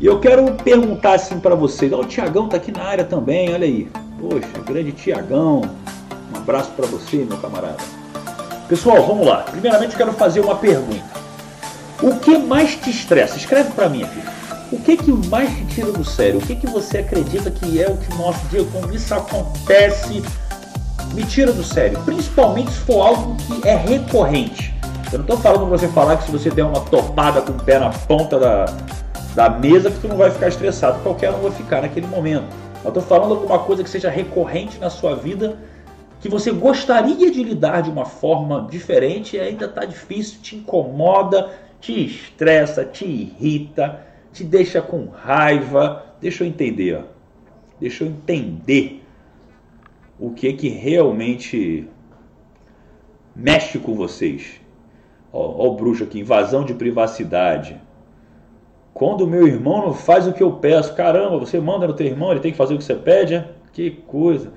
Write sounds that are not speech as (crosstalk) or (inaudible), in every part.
E eu quero perguntar assim para vocês. Ó, o Tiagão tá aqui na área também, olha aí. Poxa, grande Tiagão. Um abraço para você, meu camarada. Pessoal, vamos lá. Primeiramente eu quero fazer uma pergunta. O que mais te estressa? Escreve para mim aqui. O que que mais te tira do sério? O que que você acredita que é o que mostra dia quando isso acontece? Me tira do sério. Principalmente se for algo que é recorrente. Eu não estou falando para você falar que se você der uma topada com o pé na ponta da, da mesa que tu não vai ficar estressado. Qualquer um vai ficar naquele momento. Eu estou falando alguma coisa que seja recorrente na sua vida que você gostaria de lidar de uma forma diferente e ainda está difícil, te incomoda, te estressa, te irrita, te deixa com raiva. Deixa eu entender, ó. deixa eu entender o que que realmente mexe com vocês. Ó, ó o bruxo aqui, invasão de privacidade. Quando o meu irmão não faz o que eu peço, caramba, você manda no teu irmão, ele tem que fazer o que você pede? É? Que coisa.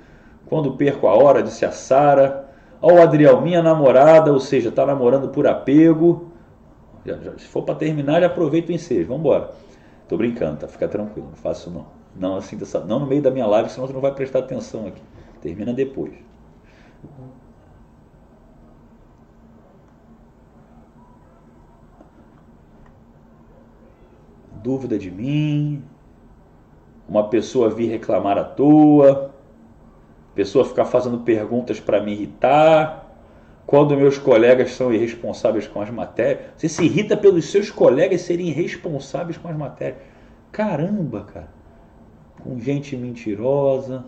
Quando perco a hora, disse a Sara. Ó o Adriel, minha namorada, ou seja, tá namorando por apego. Já, já, se for para terminar, já aproveita o ensejo. Vamos embora. Tô brincando, tá? Fica tranquilo, não faço não. Não assim, não no meio da minha live, senão você não vai prestar atenção aqui. Termina depois. Dúvida de mim, uma pessoa vir reclamar à toa, pessoa ficar fazendo perguntas para me irritar, quando meus colegas são irresponsáveis com as matérias. Você se irrita pelos seus colegas serem irresponsáveis com as matérias. Caramba, cara. Com gente mentirosa.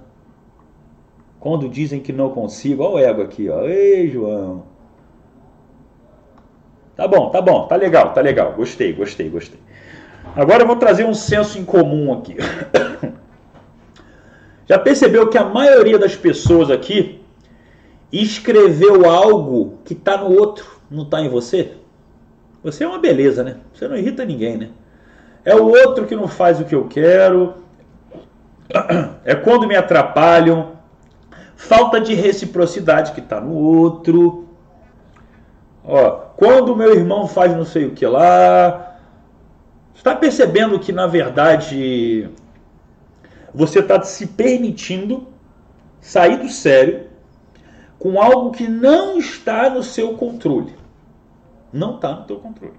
Quando dizem que não consigo, olha o ego aqui, ó. Ei, João. Tá bom, tá bom, tá legal, tá legal. Gostei, gostei, gostei. Agora eu vou trazer um senso em comum aqui. (coughs) Já percebeu que a maioria das pessoas aqui escreveu algo que está no outro, não está em você? Você é uma beleza, né? Você não irrita ninguém, né? É o outro que não faz o que eu quero. (coughs) É quando me atrapalham falta de reciprocidade que está no outro. Ó, quando meu irmão faz não sei o que lá. Está percebendo que na verdade você está se permitindo sair do sério com algo que não está no seu controle. Não está no teu controle.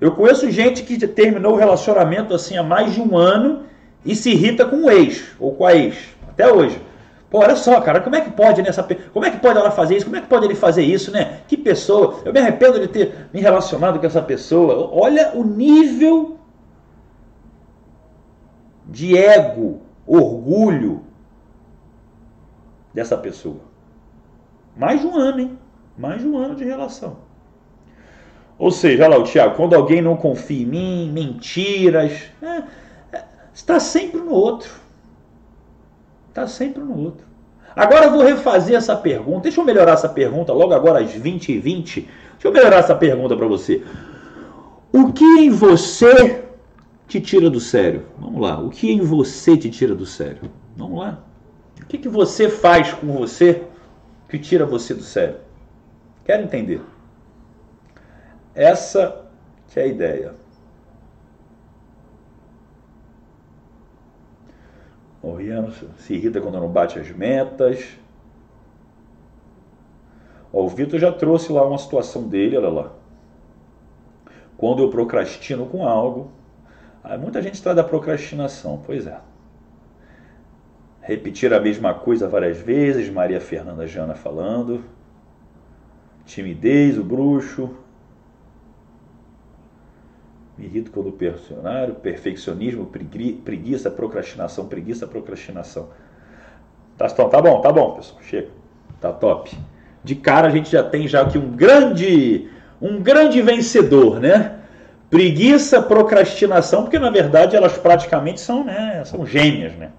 Eu conheço gente que terminou o relacionamento assim há mais de um ano e se irrita com o ex ou com a ex, até hoje. Pô, olha só, cara, como é que pode nessa como é que pode ela fazer isso? Como é que pode ele fazer isso, né? Que pessoa? Eu me arrependo de ter me relacionado com essa pessoa. Olha o nível de ego, orgulho dessa pessoa. Mais de um ano, hein? Mais de um ano de relação. Ou seja, olha lá o Tiago, quando alguém não confia em mim, mentiras, é, é, está sempre no outro. Está sempre no outro. Agora eu vou refazer essa pergunta. Deixa eu melhorar essa pergunta logo agora às 20 e 20 Deixa eu melhorar essa pergunta para você. O que em você te tira do sério? Vamos lá. O que em você te tira do sério? Vamos lá. O que, que você faz com você que tira você do sério? Quero entender. Essa que é a ideia. O se irrita quando não bate as metas. o Vitor já trouxe lá uma situação dele, olha lá. Quando eu procrastino com algo. muita gente está da procrastinação, pois é. Repetir a mesma coisa várias vezes, Maria Fernanda Jana falando. Timidez, o bruxo. Me irrito quando o personário, perfeccionismo, preguiça, procrastinação, preguiça, procrastinação. Tá, tá bom, tá bom, pessoal. Chega. Tá top. De cara a gente já tem já aqui um grande, um grande vencedor, né? Preguiça, procrastinação, porque na verdade elas praticamente são, né, são gêmeas, né?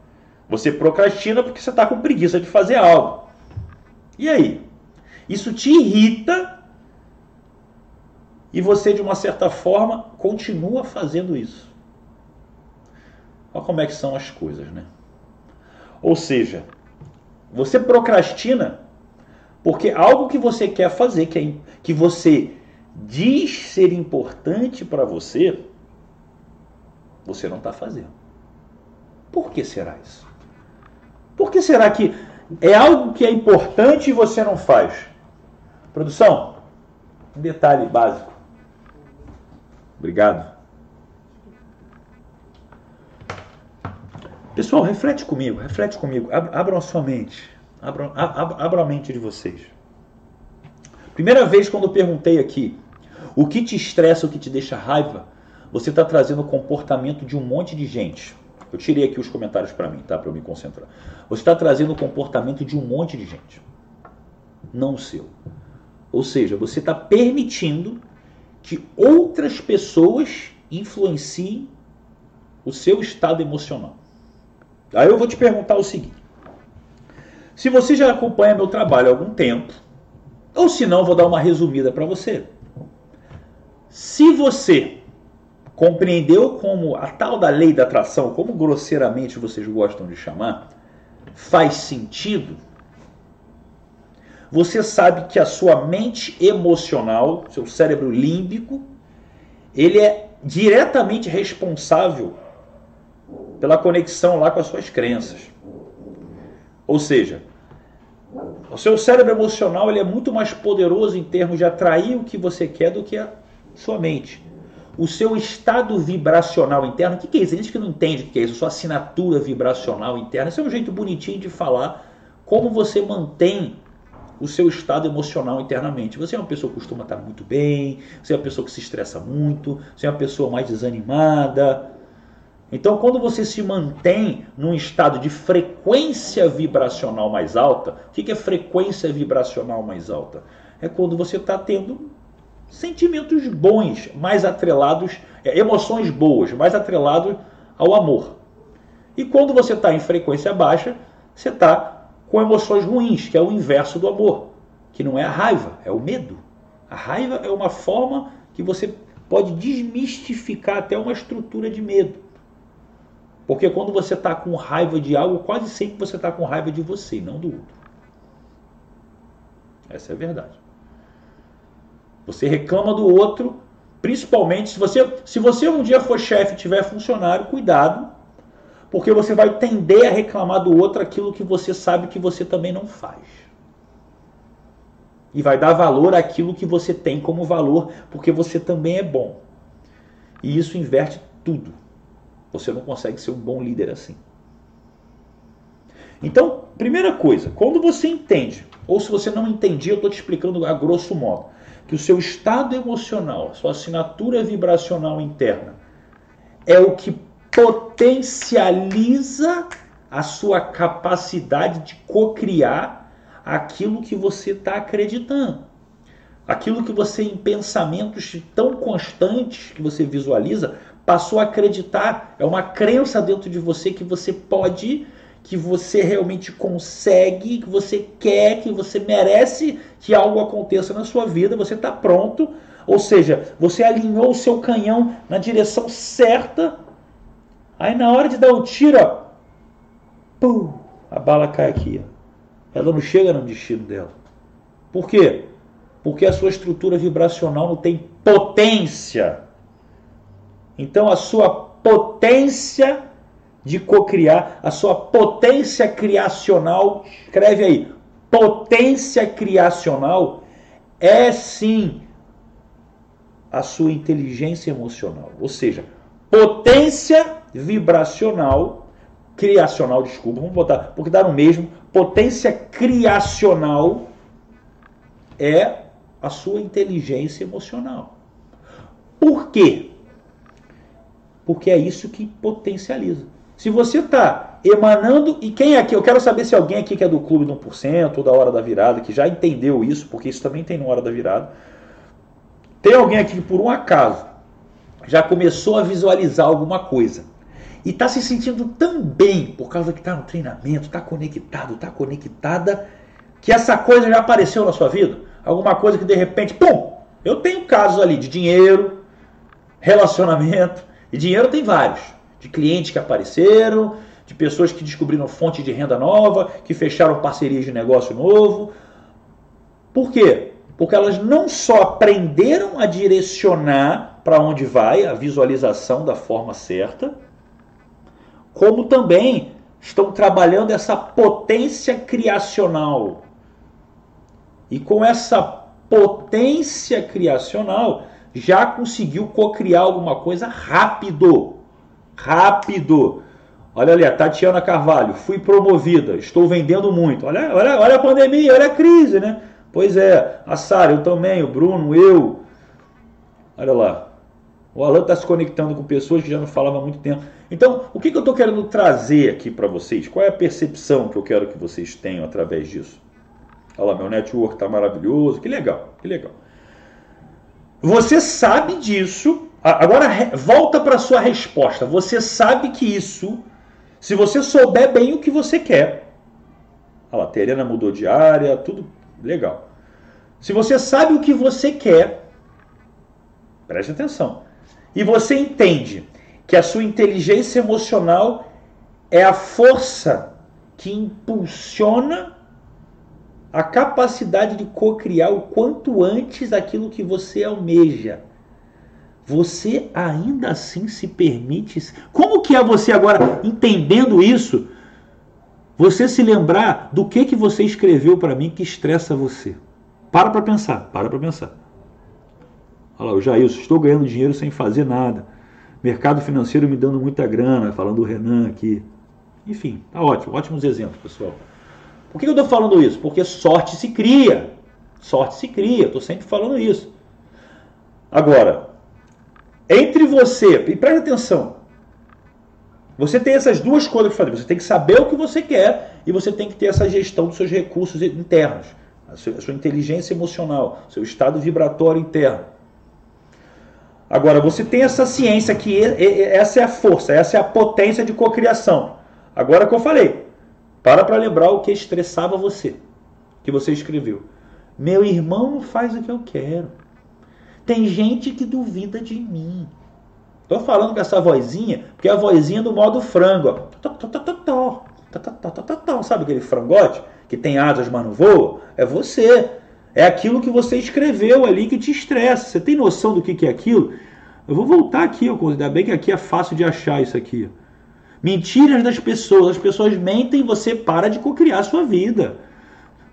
Você procrastina porque você está com preguiça de fazer algo. E aí? Isso te irrita e você, de uma certa forma, continua fazendo isso. Olha como é que são as coisas, né? Ou seja, você procrastina porque algo que você quer fazer, que, é, que você diz ser importante para você, você não está fazendo. Por que será isso? Por que será que é algo que é importante e você não faz? Produção, um detalhe básico. Obrigado. Pessoal, reflete comigo, reflete comigo. Abram a sua mente. Abram, abram a mente de vocês. Primeira vez quando eu perguntei aqui, o que te estressa, o que te deixa raiva, você está trazendo o comportamento de um monte de gente. Eu tirei aqui os comentários para mim, tá? Para eu me concentrar. Você está trazendo o comportamento de um monte de gente, não o seu. Ou seja, você está permitindo que outras pessoas influenciem o seu estado emocional. Aí eu vou te perguntar o seguinte: se você já acompanha meu trabalho há algum tempo, ou se não, vou dar uma resumida para você. Se você compreendeu como a tal da lei da atração, como grosseiramente vocês gostam de chamar, faz sentido, você sabe que a sua mente emocional, seu cérebro límbico, ele é diretamente responsável pela conexão lá com as suas crenças. Ou seja, o seu cérebro emocional ele é muito mais poderoso em termos de atrair o que você quer do que a sua mente. O seu estado vibracional interno, o que, que é isso? Tem gente que não entende o que é isso, sua assinatura vibracional interna. Isso é um jeito bonitinho de falar como você mantém o seu estado emocional internamente. Você é uma pessoa que costuma estar muito bem, você é uma pessoa que se estressa muito, você é uma pessoa mais desanimada. Então, quando você se mantém num estado de frequência vibracional mais alta, o que é frequência vibracional mais alta? É quando você está tendo sentimentos bons, mais atrelados, é, emoções boas, mais atrelados ao amor. E quando você está em frequência baixa, você está com emoções ruins, que é o inverso do amor, que não é a raiva, é o medo. A raiva é uma forma que você pode desmistificar até uma estrutura de medo. Porque quando você está com raiva de algo, quase sempre você está com raiva de você, não do outro. Essa é a verdade. Você reclama do outro, principalmente se você, se você um dia for chefe e tiver funcionário, cuidado, porque você vai tender a reclamar do outro aquilo que você sabe que você também não faz. E vai dar valor àquilo que você tem como valor, porque você também é bom. E isso inverte tudo. Você não consegue ser um bom líder assim. Então, primeira coisa, quando você entende, ou se você não entendia, eu estou te explicando a grosso modo, que o seu estado emocional, sua assinatura vibracional interna, é o que potencializa a sua capacidade de cocriar aquilo que você está acreditando. Aquilo que você, em pensamentos tão constantes que você visualiza, passou a acreditar. É uma crença dentro de você que você pode, que você realmente consegue, que você quer, que você merece que algo aconteça na sua vida. Você está pronto. Ou seja, você alinhou o seu canhão na direção certa Aí na hora de dar o tiro, ó, pum, a bala cai aqui. Ó. Ela não chega no destino dela. Por quê? Porque a sua estrutura vibracional não tem potência. Então a sua potência de cocriar, a sua potência criacional, escreve aí, potência criacional é sim a sua inteligência emocional. Ou seja, potência vibracional, criacional, desculpa, vamos botar, porque dá no mesmo, potência criacional é a sua inteligência emocional. Por quê? Porque é isso que potencializa. Se você está emanando, e quem é aqui? Eu quero saber se alguém aqui que é do clube do 1% ou da hora da virada, que já entendeu isso, porque isso também tem no hora da virada. Tem alguém aqui que por um acaso já começou a visualizar alguma coisa e está se sentindo tão bem por causa que está no treinamento, está conectado, está conectada, que essa coisa já apareceu na sua vida? Alguma coisa que de repente, pum! Eu tenho casos ali de dinheiro, relacionamento, e dinheiro tem vários. De clientes que apareceram, de pessoas que descobriram fonte de renda nova, que fecharam parcerias de negócio novo. Por quê? Porque elas não só aprenderam a direcionar para onde vai a visualização da forma certa, como também estão trabalhando essa potência criacional. E com essa potência criacional, já conseguiu co-criar alguma coisa rápido. Rápido. Olha ali, a Tatiana Carvalho, fui promovida, estou vendendo muito. Olha, olha, olha a pandemia, olha a crise, né? Pois é, a Sara, eu também, o Bruno, eu. Olha lá. O Alan está se conectando com pessoas que já não falavam há muito tempo. Então, o que, que eu estou querendo trazer aqui para vocês? Qual é a percepção que eu quero que vocês tenham através disso? Olha lá, meu network está maravilhoso. Que legal, que legal. Você sabe disso. Agora volta para sua resposta. Você sabe que isso, se você souber bem o que você quer. Olha lá, a Terena mudou de área, tudo legal. Se você sabe o que você quer, preste atenção. E você entende que a sua inteligência emocional é a força que impulsiona a capacidade de co-criar o quanto antes aquilo que você almeja. Você ainda assim se permite. Como que é você agora entendendo isso? Você se lembrar do que que você escreveu para mim que estressa você. Para para pensar, para para pensar. Olha lá, o Jailson, estou ganhando dinheiro sem fazer nada. Mercado financeiro me dando muita grana, falando o Renan aqui. Enfim, tá ótimo, ótimos exemplos, pessoal. Por que eu estou falando isso? Porque sorte se cria. Sorte se cria, estou sempre falando isso. Agora, entre você, e preste atenção, você tem essas duas coisas para fazer. Você tem que saber o que você quer e você tem que ter essa gestão dos seus recursos internos, a sua inteligência emocional, seu estado vibratório interno. Agora, você tem essa ciência que essa é a força, essa é a potência de cocriação. Agora que eu falei, para para lembrar o que estressava você, que você escreveu. Meu irmão não faz o que eu quero. Tem gente que duvida de mim. Tô falando com essa vozinha, porque é a vozinha do modo frango. Ó. Sabe aquele frangote que tem asas, mas não voa? É você. É aquilo que você escreveu ali que te estressa. Você tem noção do que é aquilo? Eu vou voltar aqui, ainda bem que aqui é fácil de achar isso aqui. Mentiras das pessoas. As pessoas mentem você para de cocriar a sua vida.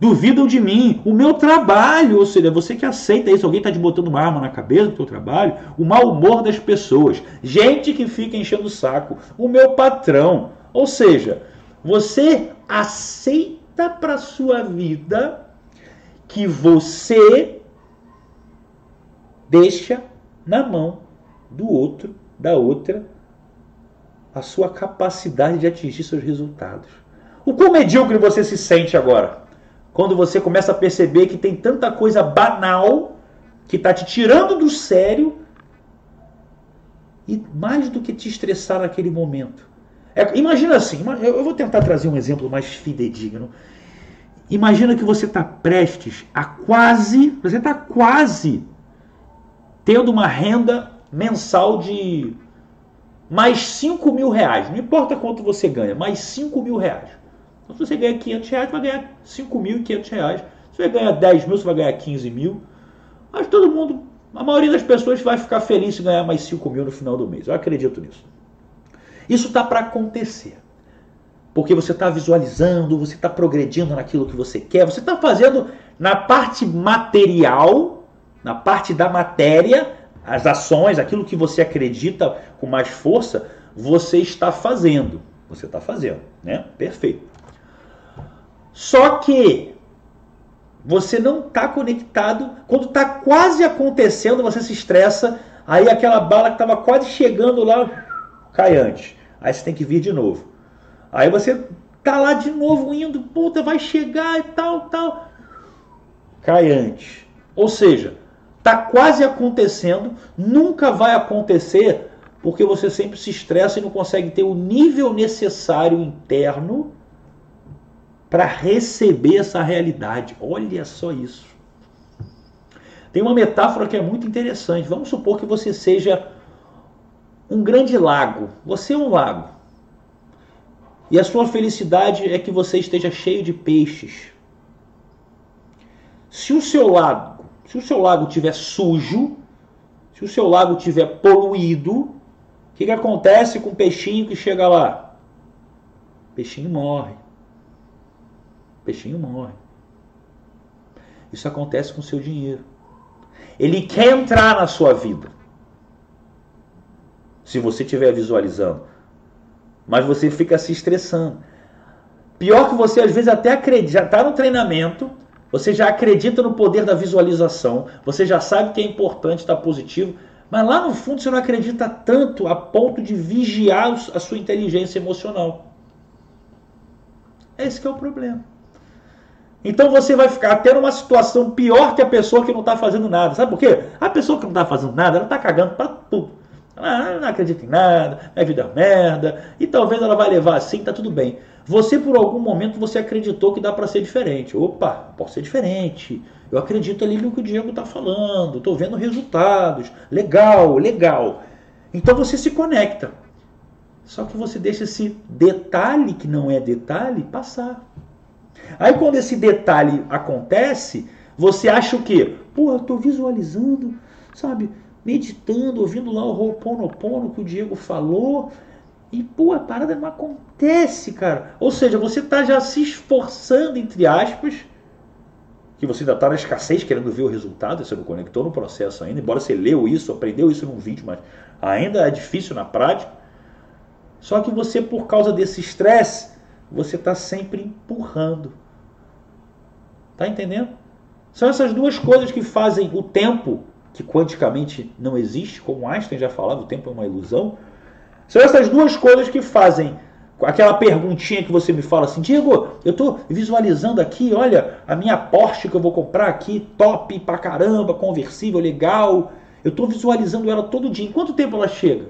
Duvidam de mim, o meu trabalho, ou seja, você que aceita isso, alguém está te botando uma arma na cabeça do teu trabalho, o mau humor das pessoas, gente que fica enchendo o saco, o meu patrão. Ou seja, você aceita para sua vida que você deixa na mão do outro, da outra, a sua capacidade de atingir seus resultados. O quão medíocre você se sente agora? Quando você começa a perceber que tem tanta coisa banal que está te tirando do sério e mais do que te estressar naquele momento. É, imagina assim, eu vou tentar trazer um exemplo mais fidedigno. Imagina que você está prestes a quase, você está quase tendo uma renda mensal de mais 5 mil reais. Não importa quanto você ganha, mais 5 mil reais. Então, se você ganha 500 reais, vai ganhar 5.500 reais. Se você ganhar 10 mil, você vai ganhar 15 mil. Mas todo mundo, a maioria das pessoas vai ficar feliz se ganhar mais 5 mil no final do mês. Eu acredito nisso. Isso está para acontecer. Porque você está visualizando, você está progredindo naquilo que você quer, você está fazendo na parte material, na parte da matéria, as ações, aquilo que você acredita com mais força, você está fazendo. Você está fazendo, né? Perfeito. Só que você não está conectado. Quando está quase acontecendo, você se estressa. Aí aquela bala que estava quase chegando lá cai antes. Aí você tem que vir de novo. Aí você tá lá de novo indo, puta, vai chegar e tal, tal. Cai antes. Ou seja, Está quase acontecendo, nunca vai acontecer, porque você sempre se estressa e não consegue ter o nível necessário interno para receber essa realidade. Olha só isso. Tem uma metáfora que é muito interessante. Vamos supor que você seja um grande lago. Você é um lago. E a sua felicidade é que você esteja cheio de peixes. Se o seu lago se o seu lago estiver sujo, se o seu lago estiver poluído, o que, que acontece com o peixinho que chega lá? O peixinho morre. O peixinho morre. Isso acontece com o seu dinheiro. Ele quer entrar na sua vida. Se você estiver visualizando. Mas você fica se estressando. Pior que você às vezes até acredita, já está no treinamento, você já acredita no poder da visualização, você já sabe que é importante, está positivo, mas lá no fundo você não acredita tanto a ponto de vigiar a sua inteligência emocional. Esse é o problema. Então você vai ficar até numa situação pior que a pessoa que não está fazendo nada. Sabe por quê? A pessoa que não está fazendo nada, ela está cagando para tudo. Ela não acredita em nada, minha vida é merda, e talvez ela vai levar assim, tá tudo bem. Você, por algum momento, você acreditou que dá para ser diferente. Opa, posso ser diferente. Eu acredito ali no que o Diego está falando, estou vendo resultados. Legal, legal. Então você se conecta. Só que você deixa esse detalhe que não é detalhe passar. Aí quando esse detalhe acontece, você acha o quê? Eu estou visualizando, sabe? Meditando, ouvindo lá o Ho'oponopono que o Diego falou. E, pô, a parada não acontece, cara. Ou seja, você está já se esforçando, entre aspas, que você ainda está na escassez querendo ver o resultado, você não conectou no processo ainda, embora você leu isso, aprendeu isso num vídeo, mas ainda é difícil na prática. Só que você, por causa desse estresse, você está sempre empurrando. Tá entendendo? São essas duas coisas que fazem o tempo, que quanticamente não existe, como Einstein já falava, o tempo é uma ilusão. São essas duas coisas que fazem aquela perguntinha que você me fala assim, Diego, eu estou visualizando aqui, olha, a minha Porsche que eu vou comprar aqui, top pra caramba, conversível, legal. Eu estou visualizando ela todo dia. Em quanto tempo ela chega?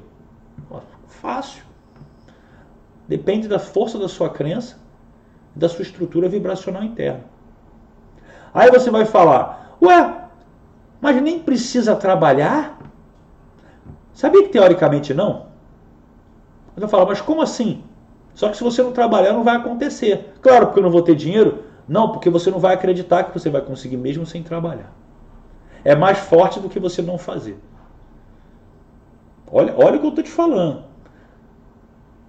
Fácil. Depende da força da sua crença da sua estrutura vibracional interna. Aí você vai falar, ué, mas nem precisa trabalhar? Sabia que teoricamente não? Mas eu falo, mas como assim? Só que se você não trabalhar, não vai acontecer. Claro, porque eu não vou ter dinheiro? Não, porque você não vai acreditar que você vai conseguir mesmo sem trabalhar. É mais forte do que você não fazer. Olha, olha o que eu estou te falando.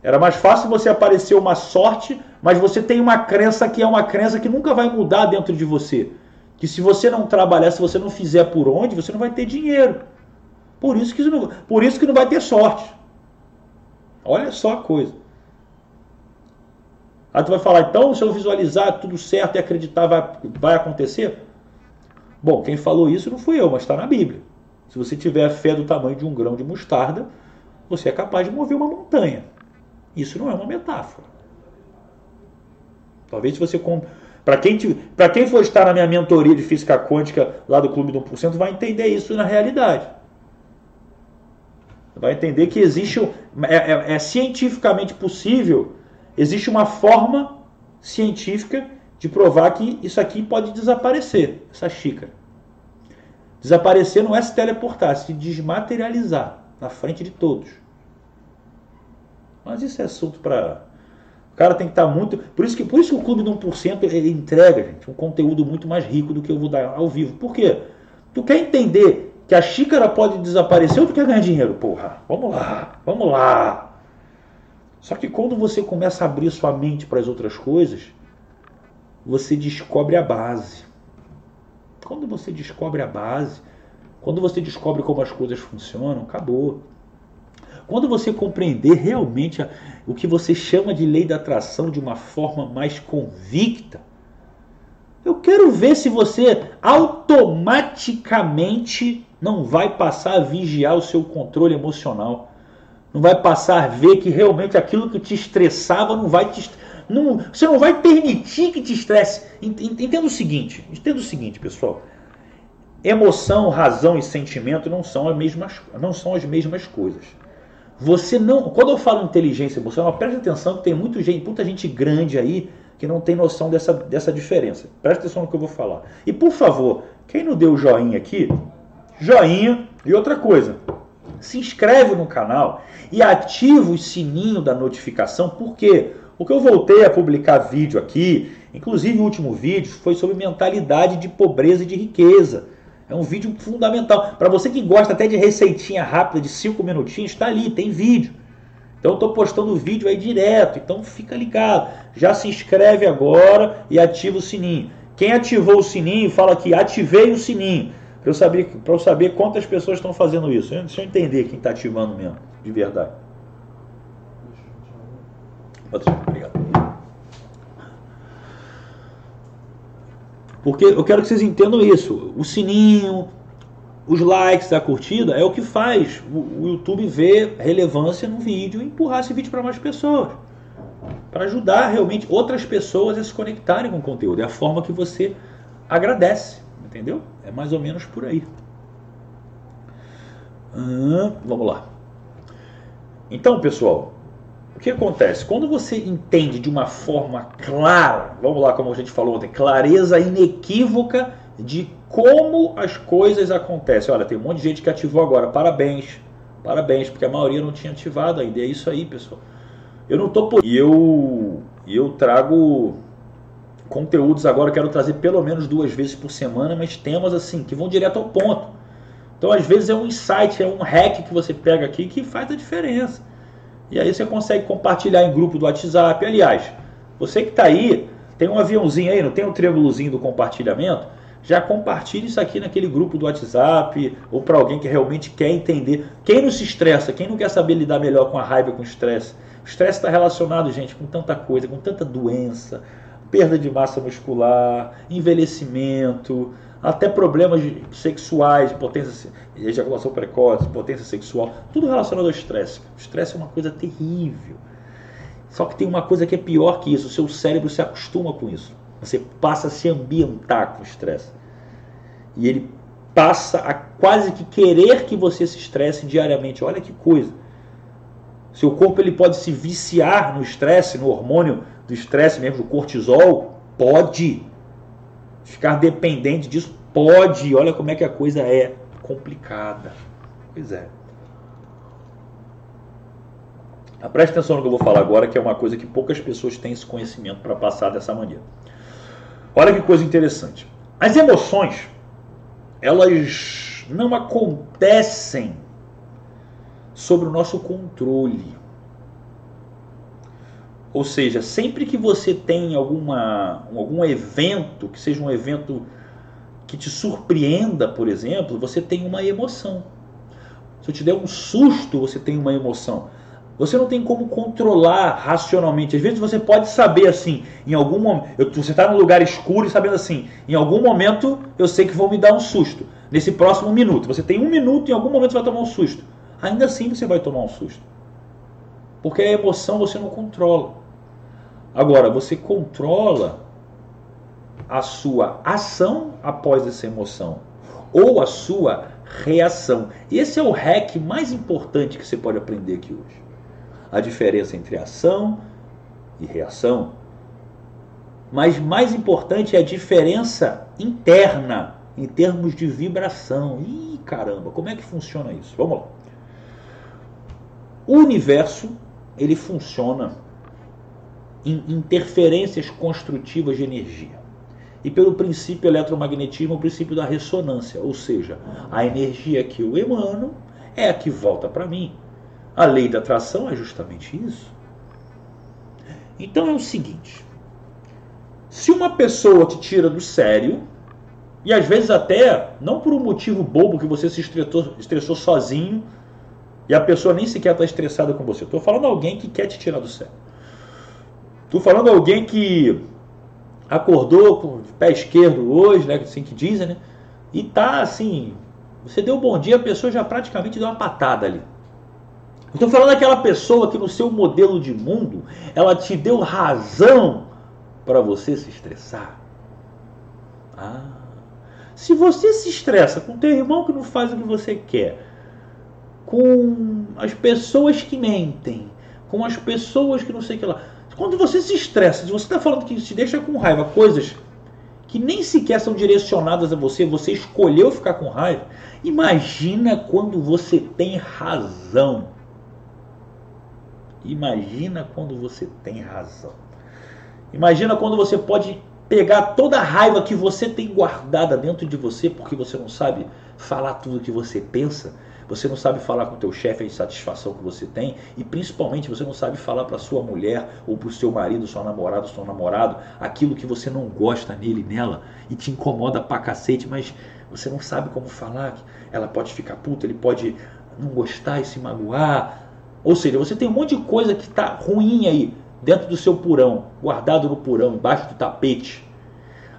Era mais fácil você aparecer uma sorte, mas você tem uma crença que é uma crença que nunca vai mudar dentro de você. Que se você não trabalhar, se você não fizer por onde, você não vai ter dinheiro. Por isso que não, por isso que não vai ter sorte. Olha só a coisa. Aí tu vai falar, então, se eu visualizar tudo certo e acreditar, vai, vai acontecer? Bom, quem falou isso não fui eu, mas está na Bíblia. Se você tiver a fé do tamanho de um grão de mostarda, você é capaz de mover uma montanha. Isso não é uma metáfora. Talvez se você. Para quem, quem for estar na minha mentoria de física quântica lá do Clube do 1%, vai entender isso na realidade. Vai entender que existe. É, é, é cientificamente possível, existe uma forma científica de provar que isso aqui pode desaparecer, essa xícara. Desaparecer não é se teleportar, é se desmaterializar na frente de todos. Mas isso é assunto para. Cara tem que estar tá muito. Por isso que, por isso que o Clube do 1% ele entrega, gente, um conteúdo muito mais rico do que eu vou dar ao vivo. Por quê? Tu quer entender que a xícara pode desaparecer ou tu quer ganhar dinheiro? Porra, vamos lá, vamos lá. Só que quando você começa a abrir sua mente para as outras coisas, você descobre a base. Quando você descobre a base, quando você descobre como as coisas funcionam, acabou. Quando você compreender realmente o que você chama de lei da atração de uma forma mais convicta, eu quero ver se você automaticamente não vai passar a vigiar o seu controle emocional. Não vai passar a ver que realmente aquilo que te estressava não vai te não, você não vai permitir que te estresse. Entenda o seguinte, entenda o seguinte, pessoal. Emoção, razão e sentimento não são as mesmas, não são as mesmas coisas. Você não. Quando eu falo inteligência emocional, preste atenção que tem muito gente, muita gente grande aí que não tem noção dessa, dessa diferença. Preste atenção no que eu vou falar. E por favor, quem não deu joinha aqui, joinha e outra coisa. Se inscreve no canal e ativa o sininho da notificação, por quê? Porque eu voltei a publicar vídeo aqui, inclusive o último vídeo foi sobre mentalidade de pobreza e de riqueza. É um vídeo fundamental. Para você que gosta até de receitinha rápida de 5 minutinhos, está ali, tem vídeo. Então eu estou postando vídeo aí direto, então fica ligado. Já se inscreve agora e ativa o sininho. Quem ativou o sininho, fala aqui, ativei o sininho. Para eu, saber, eu saber quantas pessoas estão fazendo isso. Deixa eu entender quem está ativando mesmo, de verdade. Obrigado. Porque eu quero que vocês entendam isso. O sininho, os likes, a curtida é o que faz o YouTube ver relevância no vídeo e empurrar esse vídeo para mais pessoas. Para ajudar realmente outras pessoas a se conectarem com o conteúdo. É a forma que você agradece. Entendeu? É mais ou menos por aí. Vamos lá. Então, pessoal, o que acontece? Quando você entende de uma forma clara, vamos lá, como a gente falou ontem, clareza inequívoca de como as coisas acontecem. Olha, tem um monte de gente que ativou agora. Parabéns. Parabéns, porque a maioria não tinha ativado ainda. É isso aí, pessoal. Eu não tô por. E eu, eu trago conteúdos agora, quero trazer pelo menos duas vezes por semana, mas temas assim, que vão direto ao ponto. Então, às vezes, é um insight, é um hack que você pega aqui que faz a diferença. E aí você consegue compartilhar em grupo do WhatsApp. Aliás, você que está aí, tem um aviãozinho aí, não tem um triângulozinho do compartilhamento? Já compartilhe isso aqui naquele grupo do WhatsApp ou para alguém que realmente quer entender. Quem não se estressa, quem não quer saber lidar melhor com a raiva com o estresse? O estresse está relacionado, gente, com tanta coisa, com tanta doença, perda de massa muscular, envelhecimento, até problemas sexuais, potência, ejaculação precoce, potência sexual, tudo relacionado ao estresse. O estresse é uma coisa terrível. Só que tem uma coisa que é pior que isso, o seu cérebro se acostuma com isso. Você passa a se ambientar com o estresse. E ele passa a quase que querer que você se estresse diariamente. Olha que coisa. Seu corpo ele pode se viciar no estresse, no hormônio do estresse mesmo, do cortisol? Pode. Ficar dependente disso? Pode. Olha como é que a coisa é complicada. Pois é. Ah, preste atenção no que eu vou falar agora, que é uma coisa que poucas pessoas têm esse conhecimento para passar dessa maneira. Olha que coisa interessante. As emoções, elas não acontecem sobre o nosso controle. Ou seja, sempre que você tem alguma, algum evento, que seja um evento que te surpreenda, por exemplo, você tem uma emoção. Se eu te der um susto, você tem uma emoção. Você não tem como controlar racionalmente. Às vezes você pode saber assim, em algum momento, você está num lugar escuro e sabendo assim, em algum momento eu sei que vão me dar um susto. Nesse próximo minuto, você tem um minuto em algum momento você vai tomar um susto. Ainda assim você vai tomar um susto. Porque a emoção você não controla. Agora, você controla a sua ação após essa emoção ou a sua reação. Esse é o hack mais importante que você pode aprender aqui hoje. A diferença entre ação e reação. Mas mais importante é a diferença interna em termos de vibração. Ih, caramba, como é que funciona isso? Vamos lá. O universo, ele funciona em interferências construtivas de energia. E pelo princípio eletromagnetismo, o princípio da ressonância, ou seja, a energia que eu emano é a que volta para mim. A lei da atração é justamente isso. Então é o seguinte: se uma pessoa te tira do sério, e às vezes até não por um motivo bobo que você se estressou, estressou sozinho e a pessoa nem sequer está estressada com você. Estou falando alguém que quer te tirar do sério. Estou falando alguém que acordou com o pé esquerdo hoje, né, assim que dizem, né? E tá assim, você deu um bom dia, a pessoa já praticamente deu uma patada ali. Estou falando daquela pessoa que no seu modelo de mundo, ela te deu razão para você se estressar. Ah, se você se estressa com teu irmão que não faz o que você quer, com as pessoas que mentem, com as pessoas que não sei o que lá, quando você se estressa, se você está falando que se deixa com raiva coisas que nem sequer são direcionadas a você, você escolheu ficar com raiva, imagina quando você tem razão. Imagina quando você tem razão. Imagina quando você pode pegar toda a raiva que você tem guardada dentro de você, porque você não sabe falar tudo o que você pensa, você não sabe falar com o teu chefe a insatisfação que você tem e principalmente você não sabe falar para sua mulher ou para o seu marido, seu namorado, seu namorado, aquilo que você não gosta nele, nela e te incomoda pra cacete, mas você não sabe como falar. Ela pode ficar puta, ele pode não gostar e se magoar. Ou seja, você tem um monte de coisa que está ruim aí dentro do seu purão, guardado no purão, embaixo do tapete.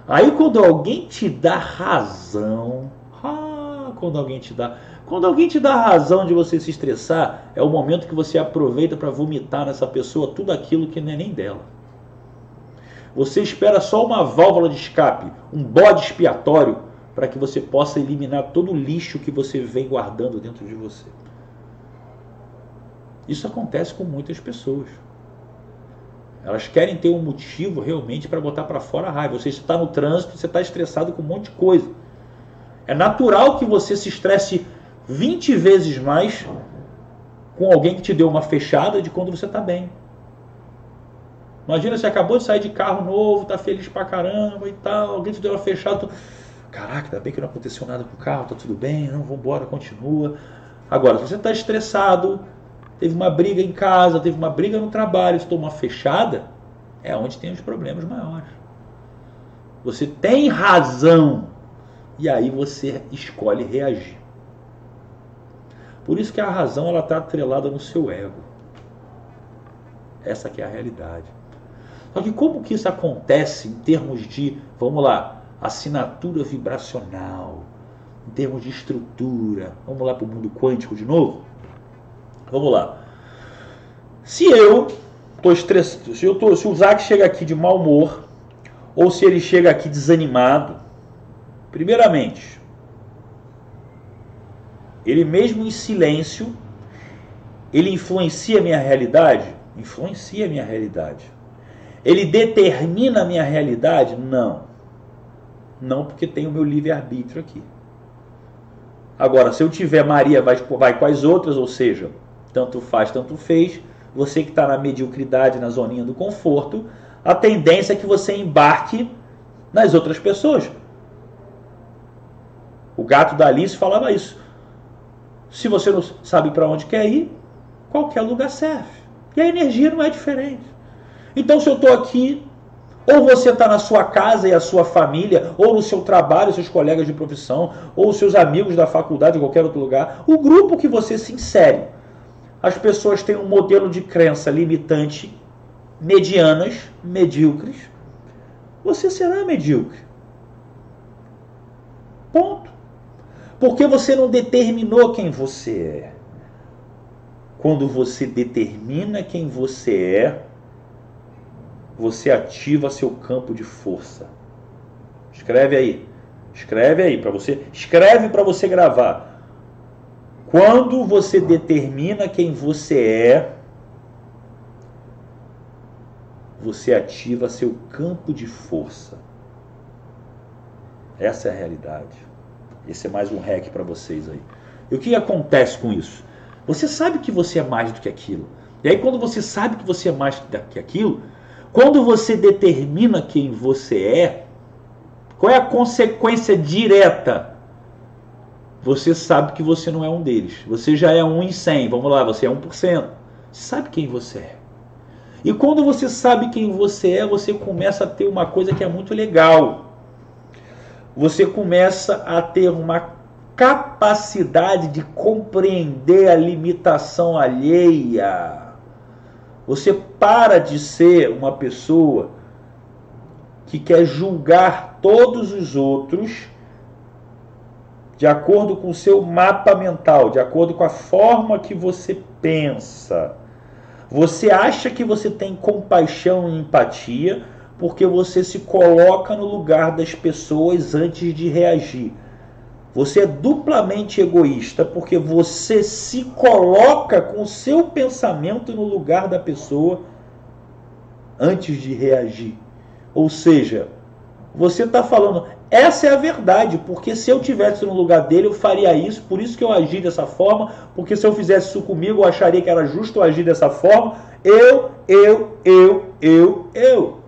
Aí quando alguém te dá razão, ah, quando alguém te dá quando alguém te dá razão de você se estressar, é o momento que você aproveita para vomitar nessa pessoa tudo aquilo que não é nem dela. Você espera só uma válvula de escape, um bode expiatório, para que você possa eliminar todo o lixo que você vem guardando dentro de você. Isso acontece com muitas pessoas. Elas querem ter um motivo realmente para botar para fora a raiva. Você está no trânsito, você está estressado com um monte de coisa. É natural que você se estresse 20 vezes mais com alguém que te deu uma fechada de quando você está bem. Imagina, você acabou de sair de carro novo, tá feliz pra caramba e tal, alguém te deu uma fechada. Tu... Caraca, ainda bem que não aconteceu nada com o carro, tá tudo bem, não, vambora, continua. Agora, se você está estressado, teve uma briga em casa, teve uma briga no trabalho, se uma fechada, é onde tem os problemas maiores. Você tem razão e aí você escolhe reagir. Por isso que a razão ela está atrelada no seu ego. Essa que é a realidade. Só que como que isso acontece em termos de, vamos lá, assinatura vibracional, em termos de estrutura, vamos lá para o mundo quântico de novo? Vamos lá. Se eu estou estressado, se, eu tô, se o Zac chega aqui de mau humor, ou se ele chega aqui desanimado, primeiramente, ele mesmo em silêncio, ele influencia a minha realidade? Influencia a minha realidade. Ele determina a minha realidade? Não. Não porque tem o meu livre-arbítrio aqui. Agora, se eu tiver Maria vai, vai com as outras, ou seja, tanto faz, tanto fez, você que está na mediocridade, na zoninha do conforto, a tendência é que você embarque nas outras pessoas. O gato da Alice falava isso. Se você não sabe para onde quer ir, qualquer lugar serve. E a energia não é diferente. Então, se eu estou aqui, ou você está na sua casa e a sua família, ou no seu trabalho, seus colegas de profissão, ou seus amigos da faculdade, qualquer outro lugar, o grupo que você se insere, as pessoas têm um modelo de crença limitante, medianas, medíocres, você será medíocre. Ponto. Porque você não determinou quem você é. Quando você determina quem você é, você ativa seu campo de força. Escreve aí. Escreve aí para você, escreve para você gravar. Quando você determina quem você é, você ativa seu campo de força. Essa é a realidade. Esse é mais um hack para vocês aí. E o que acontece com isso? Você sabe que você é mais do que aquilo. E aí, quando você sabe que você é mais do que aquilo, quando você determina quem você é, qual é a consequência direta? Você sabe que você não é um deles. Você já é um em 100. Vamos lá, você é 1%. Você sabe quem você é. E quando você sabe quem você é, você começa a ter uma coisa que é muito legal você começa a ter uma capacidade de compreender a limitação alheia. Você para de ser uma pessoa que quer julgar todos os outros de acordo com o seu mapa mental, de acordo com a forma que você pensa. Você acha que você tem compaixão e empatia, porque você se coloca no lugar das pessoas antes de reagir. Você é duplamente egoísta porque você se coloca com o seu pensamento no lugar da pessoa antes de reagir. Ou seja, você está falando, essa é a verdade, porque se eu tivesse no lugar dele, eu faria isso, por isso que eu agi dessa forma, porque se eu fizesse isso comigo, eu acharia que era justo eu agir dessa forma. Eu, eu, eu, eu, eu.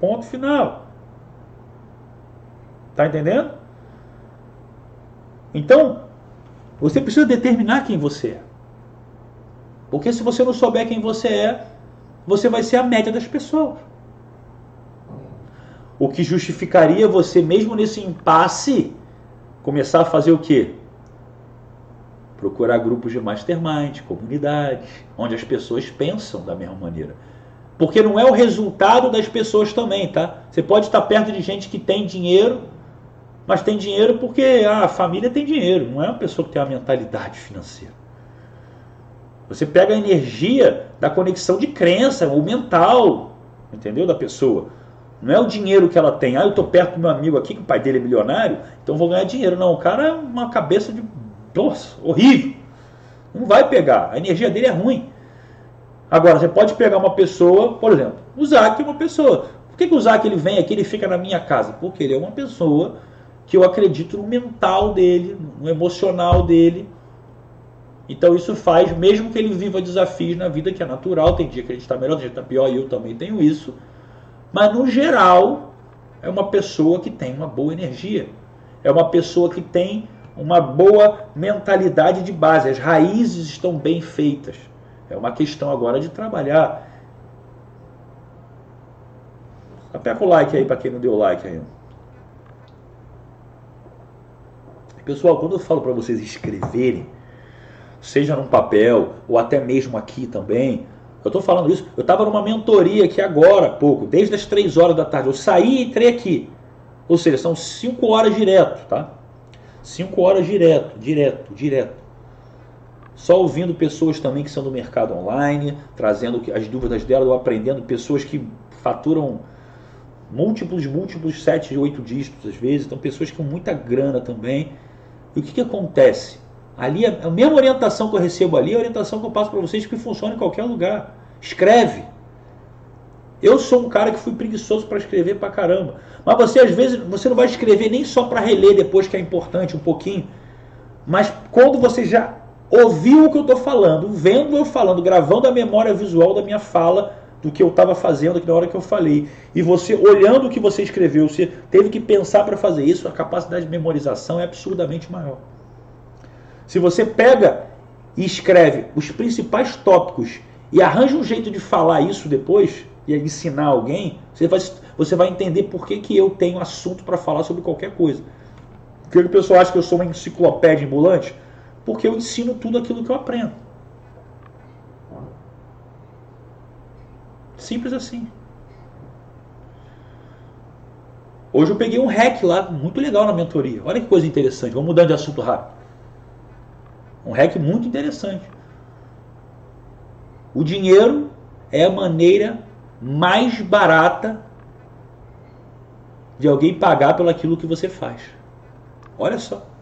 Ponto final. Tá entendendo? Então, você precisa determinar quem você é. Porque se você não souber quem você é, você vai ser a média das pessoas. O que justificaria você, mesmo nesse impasse, começar a fazer o quê? Procurar grupos de mastermind, comunidades, onde as pessoas pensam da mesma maneira. Porque não é o resultado das pessoas também, tá? Você pode estar perto de gente que tem dinheiro, mas tem dinheiro porque a família tem dinheiro, não é uma pessoa que tem uma mentalidade financeira. Você pega a energia da conexão de crença, o mental, entendeu? Da pessoa. Não é o dinheiro que ela tem. Ah, eu estou perto do meu amigo aqui, que o pai dele é milionário, então vou ganhar dinheiro. Não, o cara é uma cabeça de. Nossa, horrível. Não vai pegar. A energia dele é ruim. Agora, você pode pegar uma pessoa, por exemplo, o Zac é uma pessoa. Por que, que o Zac ele vem aqui ele fica na minha casa? Porque ele é uma pessoa que eu acredito no mental dele, no emocional dele. Então isso faz, mesmo que ele viva desafios na vida, que é natural, tem dia que a gente está melhor, tem dia que está pior, e eu também tenho isso. Mas no geral, é uma pessoa que tem uma boa energia. É uma pessoa que tem uma boa mentalidade de base. As raízes estão bem feitas. É uma questão agora de trabalhar. Aperta o like aí para quem não deu like ainda. Pessoal, quando eu falo para vocês escreverem, seja num papel ou até mesmo aqui também, eu estou falando isso. Eu estava numa mentoria aqui agora, pouco, desde as 3 horas da tarde. Eu saí e entrei aqui. Ou seja, são 5 horas direto, tá? 5 horas direto, direto, direto só ouvindo pessoas também que são do mercado online, trazendo as dúvidas delas, ou aprendendo pessoas que faturam múltiplos, múltiplos, sete, oito dígitos às vezes, então pessoas com muita grana também. E o que, que acontece? Ali, a mesma orientação que eu recebo ali é a orientação que eu passo para vocês que funciona em qualquer lugar. Escreve. Eu sou um cara que fui preguiçoso para escrever para caramba. Mas você, às vezes, você não vai escrever nem só para reler depois, que é importante um pouquinho. Mas quando você já ouviu o que eu estou falando, vendo eu falando, gravando a memória visual da minha fala, do que eu estava fazendo aqui na hora que eu falei. E você, olhando o que você escreveu, você teve que pensar para fazer isso, a capacidade de memorização é absurdamente maior. Se você pega e escreve os principais tópicos e arranja um jeito de falar isso depois, e ensinar alguém, você vai, você vai entender por que, que eu tenho assunto para falar sobre qualquer coisa. Porque o pessoal acha que eu sou uma enciclopédia ambulante? Porque eu ensino tudo aquilo que eu aprendo. Simples assim. Hoje eu peguei um hack lá, muito legal na mentoria. Olha que coisa interessante. Vamos mudar de assunto rápido. Um hack muito interessante. O dinheiro é a maneira mais barata de alguém pagar pelo aquilo que você faz. Olha só.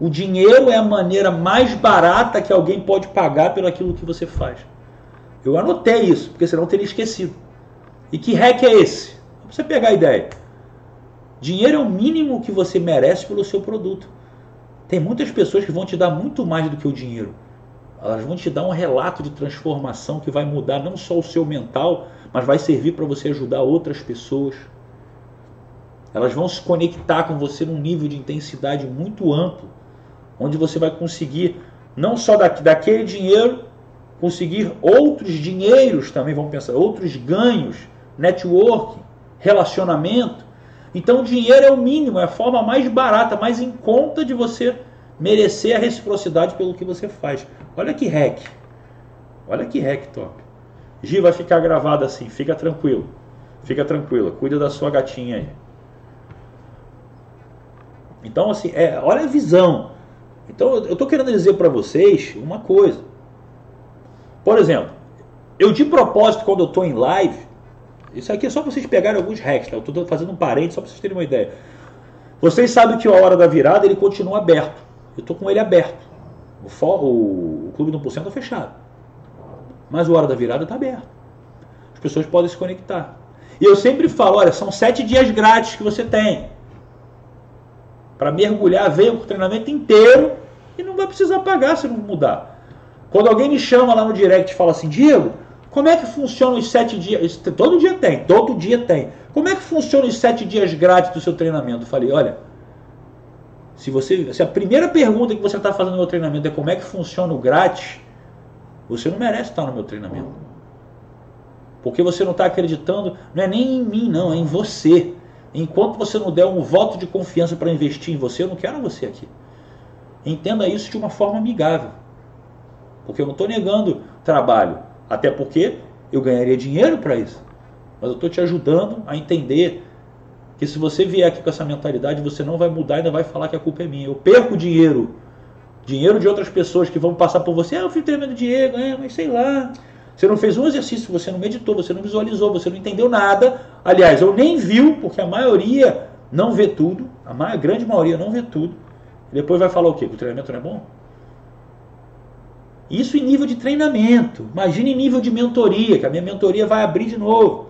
O dinheiro é a maneira mais barata que alguém pode pagar pelo aquilo que você faz. Eu anotei isso, porque senão teria esquecido. E que hack é esse? Pra você pegar a ideia. Dinheiro é o mínimo que você merece pelo seu produto. Tem muitas pessoas que vão te dar muito mais do que o dinheiro. Elas vão te dar um relato de transformação que vai mudar não só o seu mental, mas vai servir para você ajudar outras pessoas. Elas vão se conectar com você num nível de intensidade muito amplo onde você vai conseguir não só daquele dinheiro, conseguir outros dinheiros também, vamos pensar, outros ganhos, networking, relacionamento. Então, o dinheiro é o mínimo, é a forma mais barata, mais em conta de você merecer a reciprocidade pelo que você faz. Olha que hack. Olha que hack top. Gi vai ficar gravado assim, fica tranquilo. Fica tranquila, cuida da sua gatinha aí. Então, assim, é, olha a visão. Então eu estou querendo dizer para vocês uma coisa. Por exemplo, eu de propósito, quando eu estou em live, isso aqui é só para vocês pegarem alguns hacks, tá? eu estou fazendo um parênteses só para vocês terem uma ideia. Vocês sabem que a hora da virada ele continua aberto. Eu estou com ele aberto. O, for, o, o clube do 1% está fechado. Mas o hora da virada está aberto. As pessoas podem se conectar. E eu sempre falo, olha, são sete dias grátis que você tem para mergulhar, veio com o treinamento inteiro e não vai precisar pagar se não mudar. Quando alguém me chama lá no direct e fala assim, Diego, Como é que funciona os sete dias? Todo dia tem, todo dia tem. Como é que funciona os sete dias grátis do seu treinamento? Eu falei, olha, se você, se a primeira pergunta que você está fazendo no meu treinamento é como é que funciona o grátis, você não merece estar no meu treinamento. Porque você não está acreditando, não é nem em mim, não, é em você. Enquanto você não der um voto de confiança para investir em você, eu não quero você aqui. Entenda isso de uma forma amigável. Porque eu não estou negando trabalho. Até porque eu ganharia dinheiro para isso. Mas eu estou te ajudando a entender que se você vier aqui com essa mentalidade, você não vai mudar e ainda vai falar que a culpa é minha. Eu perco dinheiro. Dinheiro de outras pessoas que vão passar por você. Ah, eu fui treinando Diego, é, mas sei lá. Você não fez um exercício, você não meditou, você não visualizou, você não entendeu nada. Aliás, eu nem viu, porque a maioria não vê tudo. A, maior, grande maioria não vê tudo. E depois vai falar o quê? Que o treinamento não é bom? Isso em nível de treinamento. Imagine em nível de mentoria, que a minha mentoria vai abrir de novo.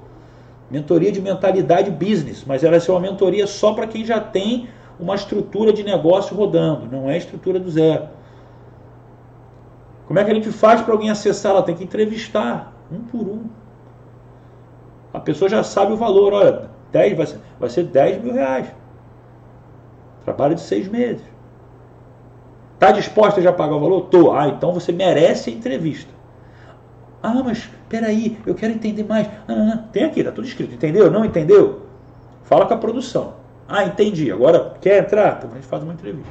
Mentoria de mentalidade business, mas ela vai ser uma mentoria só para quem já tem uma estrutura de negócio rodando, não é estrutura do zero. Como é que a gente faz para alguém acessar? Ela tem que entrevistar, um por um. A pessoa já sabe o valor, olha, 10 vai ser, vai ser 10 mil reais. Trabalho de seis meses. Está disposta já a pagar o valor? Tô. Ah, então você merece a entrevista. Ah, mas peraí, eu quero entender mais. Não, não, não. Tem aqui, tá tudo escrito. Entendeu? Não entendeu? Fala com a produção. Ah, entendi. Agora quer entrar? Então a gente faz uma entrevista.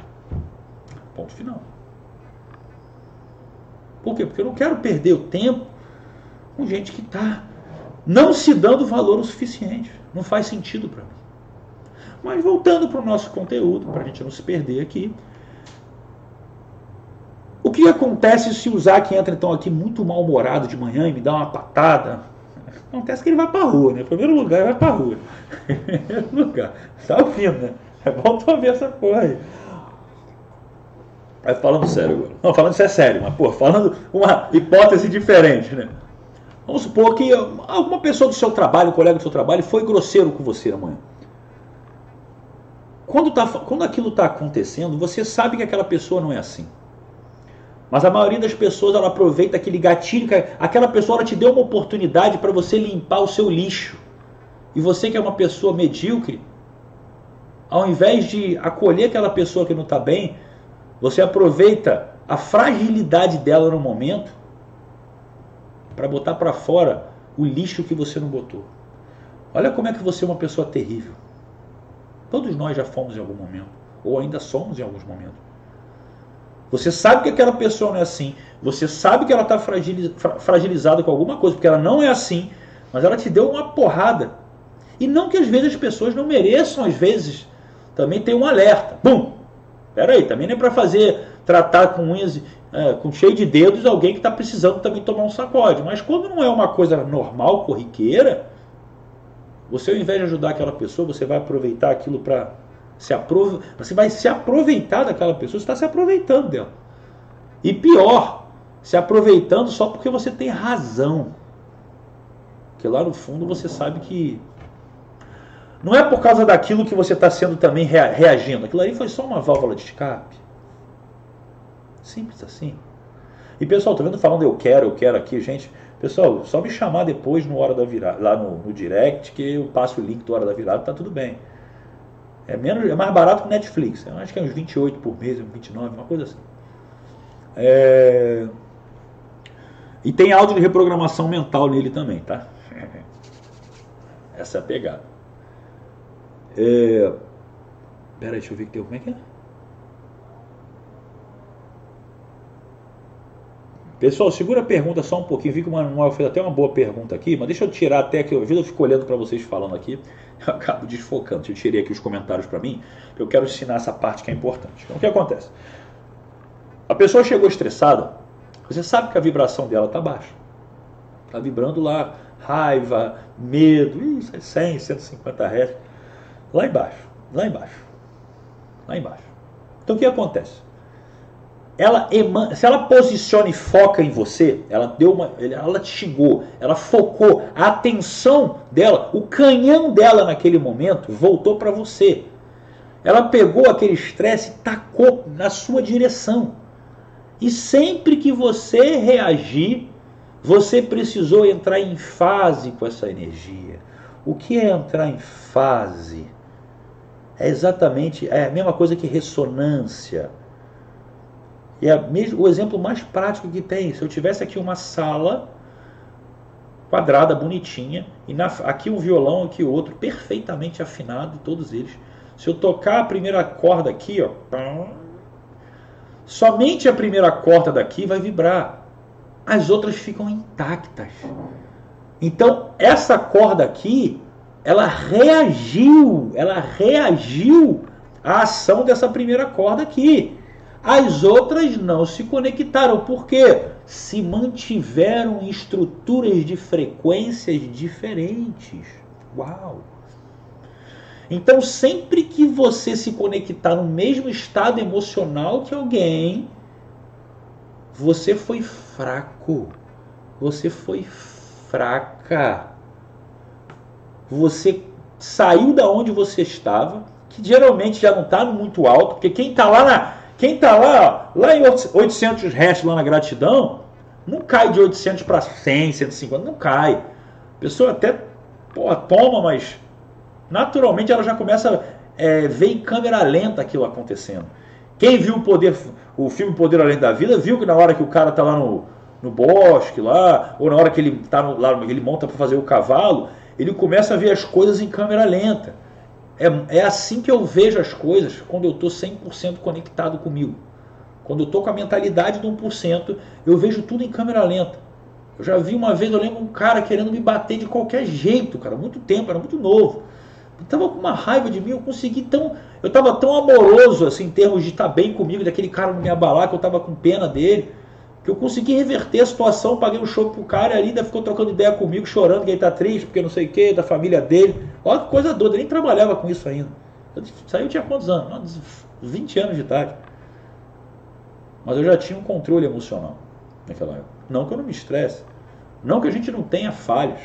Ponto final. Por quê? Porque eu não quero perder o tempo com gente que está não se dando valor o suficiente. Não faz sentido para mim. Mas voltando para o nosso conteúdo, para a gente não se perder aqui. O que acontece se o Zac entra então aqui muito mal-humorado de manhã e me dá uma patada? Acontece que ele vai para rua, né? Em primeiro lugar, ele vai para rua. Em (laughs) primeiro lugar. Tá ouvindo, né? É bom tu essa porra aí. Mas falando sério agora. Não, falando isso é sério, mas, pô, falando uma hipótese diferente, né? Vamos supor que alguma pessoa do seu trabalho, um colega do seu trabalho, foi grosseiro com você amanhã. Quando, tá, quando aquilo está acontecendo, você sabe que aquela pessoa não é assim. Mas a maioria das pessoas ela aproveita aquele gatilho, aquela pessoa ela te deu uma oportunidade para você limpar o seu lixo. E você que é uma pessoa medíocre, ao invés de acolher aquela pessoa que não está bem, você aproveita a fragilidade dela no momento para botar para fora o lixo que você não botou. Olha como é que você é uma pessoa terrível. Todos nós já fomos em algum momento, ou ainda somos em alguns momentos. Você sabe que aquela pessoa não é assim. Você sabe que ela está fragilizada com alguma coisa, porque ela não é assim, mas ela te deu uma porrada. E não que às vezes as pessoas não mereçam, às vezes, também tem um alerta. Bum! Peraí, também não é para fazer, tratar com unhas, é, com cheio de dedos, alguém que está precisando também tomar um sacode. Mas quando não é uma coisa normal, corriqueira, você ao invés de ajudar aquela pessoa, você vai aproveitar aquilo para se aprove... Você vai se aproveitar daquela pessoa, você está se aproveitando dela. E pior, se aproveitando só porque você tem razão. Porque lá no fundo você sabe que não é por causa daquilo que você está sendo também reagindo. Aquilo ali foi só uma válvula de escape. Simples assim. E pessoal, tô vendo falando eu quero, eu quero aqui, gente. Pessoal, só me chamar depois no hora da virada, lá no, no direct, que eu passo o link do hora da virada, tá tudo bem. É, menos, é mais barato que Netflix. Eu acho que é uns 28 por mês, 29, uma coisa assim. É... E tem áudio de reprogramação mental nele também, tá? (laughs) Essa é a pegada. É... Pera, deixa eu ver que tem. Como é que é? Pessoal, segura a pergunta só um pouquinho. Vi que o Manuel fez até uma boa pergunta aqui, mas deixa eu tirar até que eu, eu fico olhando para vocês falando aqui. (laughs) Eu acabo desfocando. Eu tirei aqui os comentários para mim, eu quero ensinar essa parte que é importante. Então, o que acontece? A pessoa chegou estressada, você sabe que a vibração dela está baixa. Está vibrando lá, raiva, medo, isso é 100, 150 Hz. Lá embaixo, lá embaixo, lá embaixo. Então o que acontece? ela emana, se ela posiciona e foca em você, ela deu uma, ela te xingou, ela focou, a atenção dela, o canhão dela naquele momento voltou para você. Ela pegou aquele estresse e tacou na sua direção. E sempre que você reagir, Você precisou entrar em fase com essa energia. O que é entrar em fase? É exatamente é a mesma coisa que ressonância. E é o exemplo mais prático que tem. Se eu tivesse aqui uma sala quadrada, bonitinha, e na, aqui um violão, aqui outro, perfeitamente afinado, todos eles. Se eu tocar a primeira corda aqui, ó, somente a primeira corda daqui vai vibrar. As outras ficam intactas. Então, essa corda aqui, ela reagiu, ela reagiu à ação dessa primeira corda aqui. As outras não se conectaram. Por quê? Se mantiveram em estruturas de frequências diferentes. Uau! Então, sempre que você se conectar no mesmo estado emocional que alguém, você foi fraco. Você foi fraca. Você saiu da onde você estava, que geralmente já não está muito alto, porque quem está lá na quem está lá, lá em 800 Hz, lá na gratidão, não cai de 800 para 100, 150, não cai. A pessoa até porra, toma, mas naturalmente ela já começa a é, ver em câmera lenta aquilo acontecendo. Quem viu o poder, o filme Poder Além da Vida, viu que na hora que o cara está lá no, no bosque, lá, ou na hora que ele, tá no, lá, ele monta para fazer o cavalo, ele começa a ver as coisas em câmera lenta. É, é assim que eu vejo as coisas quando eu estou 100% conectado comigo. Quando eu estou com a mentalidade do 1%, eu vejo tudo em câmera lenta. Eu já vi uma vez, eu lembro um cara querendo me bater de qualquer jeito, cara, muito tempo, era muito novo. Eu tava com uma raiva de mim, eu consegui tão. Eu tava tão amoroso, assim, em termos de estar bem comigo, daquele cara não me abalar, que eu tava com pena dele que eu consegui reverter a situação, paguei um show pro cara e ainda ficou trocando ideia comigo, chorando que ele tá triste, porque não sei o que, da família dele. Olha que coisa doida, nem trabalhava com isso ainda. Eu saiu tinha quantos anos? 20 anos de idade. Mas eu já tinha um controle emocional naquela época. Não que eu não me estresse, não que a gente não tenha falhas.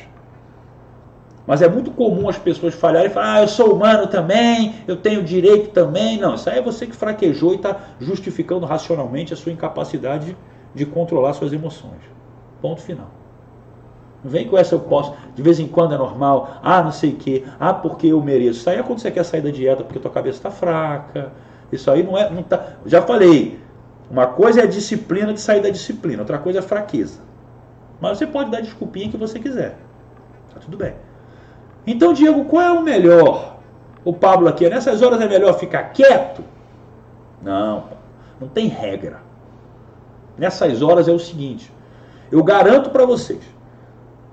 Mas é muito comum as pessoas falharem e falar, ah, eu sou humano também, eu tenho direito também. Não, isso aí é você que fraquejou e está justificando racionalmente a sua incapacidade de de controlar suas emoções. Ponto final. Não vem com essa eu posso, de vez em quando é normal, ah, não sei o quê, ah, porque eu mereço. Isso aí é quando você quer sair da dieta porque tua cabeça está fraca. Isso aí não é. Não tá, já falei, uma coisa é a disciplina de sair da disciplina, outra coisa é fraqueza. Mas você pode dar desculpinha que você quiser. Tá tudo bem. Então, Diego, qual é o melhor? O Pablo aqui, nessas horas é melhor ficar quieto? Não, não tem regra nessas horas é o seguinte: eu garanto para vocês,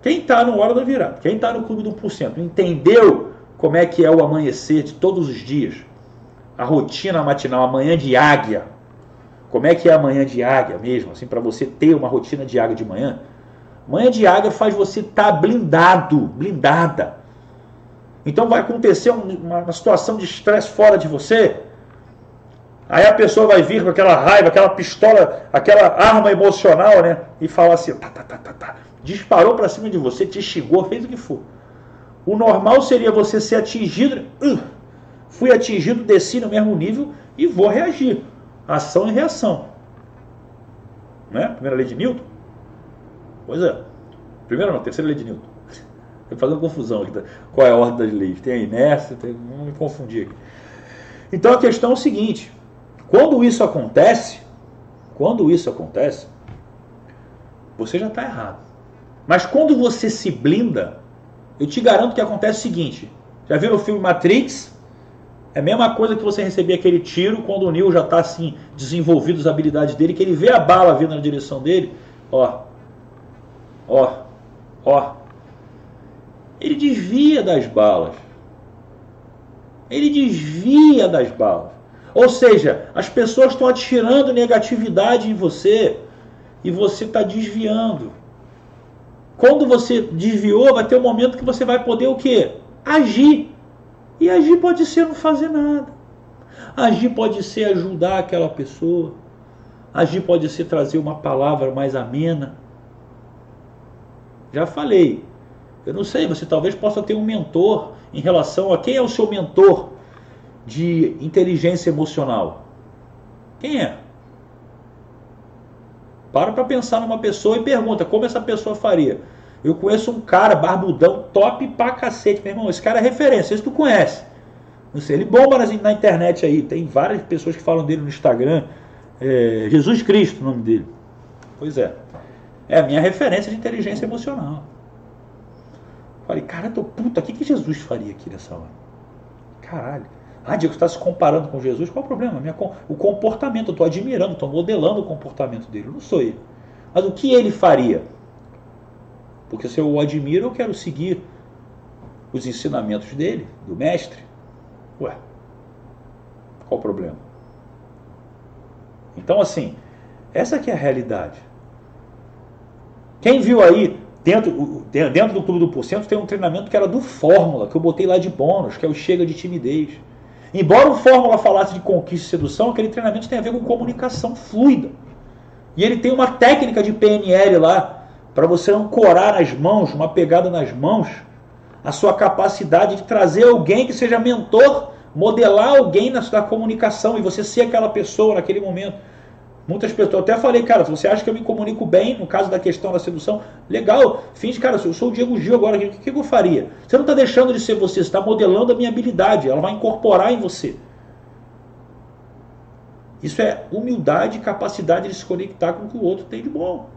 quem está no Hora da Virada, quem está no Clube do 1%, entendeu como é que é o amanhecer de todos os dias, a rotina matinal, a manhã de águia, como é que é a manhã de águia mesmo, assim, para você ter uma rotina de águia de manhã. Manhã de águia faz você estar tá blindado, blindada. Então vai acontecer uma, uma situação de estresse fora de você, Aí a pessoa vai vir com aquela raiva, aquela pistola, aquela arma emocional, né? E falar assim, tá, tá, tá, tá, tá. Disparou para cima de você, te xingou, fez o que for. O normal seria você ser atingido, uh, fui atingido, desci no mesmo nível e vou reagir. Ação e reação. Né? Primeira lei de Newton? Pois é. Primeira não, terceira lei de Newton. (laughs) Estou fazendo confusão aqui. Tá? Qual é a ordem das leis? Tem a inércia, tem... não me confundir aqui. Então a questão é o seguinte: quando isso acontece, quando isso acontece, você já está errado. Mas quando você se blinda, eu te garanto que acontece o seguinte: já viram o filme Matrix? É a mesma coisa que você receber aquele tiro quando o Neo já está assim, desenvolvido as habilidades dele, que ele vê a bala vindo na direção dele, ó, ó, ó. Ele desvia das balas. Ele desvia das balas. Ou seja, as pessoas estão atirando negatividade em você e você está desviando. Quando você desviou, vai ter um momento que você vai poder o quê? Agir. E agir pode ser não fazer nada. Agir pode ser ajudar aquela pessoa. Agir pode ser trazer uma palavra mais amena. Já falei. Eu não sei, você talvez possa ter um mentor em relação a quem é o seu mentor de inteligência emocional? Quem é? Para para pensar numa pessoa e pergunta como essa pessoa faria. Eu conheço um cara barbudão, top pra cacete, meu irmão. Esse cara é referência, esse tu conhece. Não sei, ele bomba na, internet aí. Tem várias pessoas que falam dele no Instagram. É, Jesus Cristo, o nome dele. Pois é. É a minha referência de inteligência emocional. Falei, cara, tô puta, o que, que Jesus faria aqui nessa hora? Caralho. Ah, Diego, você está se comparando com Jesus? Qual o problema? O comportamento, eu estou admirando, estou modelando o comportamento dele. Eu não sou ele. Mas o que ele faria? Porque se eu o admiro, eu quero seguir os ensinamentos dele, do mestre. Ué, qual o problema? Então, assim, essa que é a realidade. Quem viu aí, dentro, dentro do Clube do Porcento, tem um treinamento que era do Fórmula, que eu botei lá de bônus, que é o Chega de Timidez. Embora o Fórmula falasse de conquista e sedução, aquele treinamento tem a ver com comunicação fluida. E ele tem uma técnica de PNL lá, para você ancorar nas mãos, uma pegada nas mãos, a sua capacidade de trazer alguém que seja mentor, modelar alguém na sua comunicação e você ser aquela pessoa naquele momento. Muitas pessoas, até falei, cara, se você acha que eu me comunico bem no caso da questão da sedução, legal, finge, cara, eu sou o Diego Gil agora, o que, que eu faria? Você não está deixando de ser você, você está modelando a minha habilidade, ela vai incorporar em você. Isso é humildade e capacidade de se conectar com o que o outro tem de bom.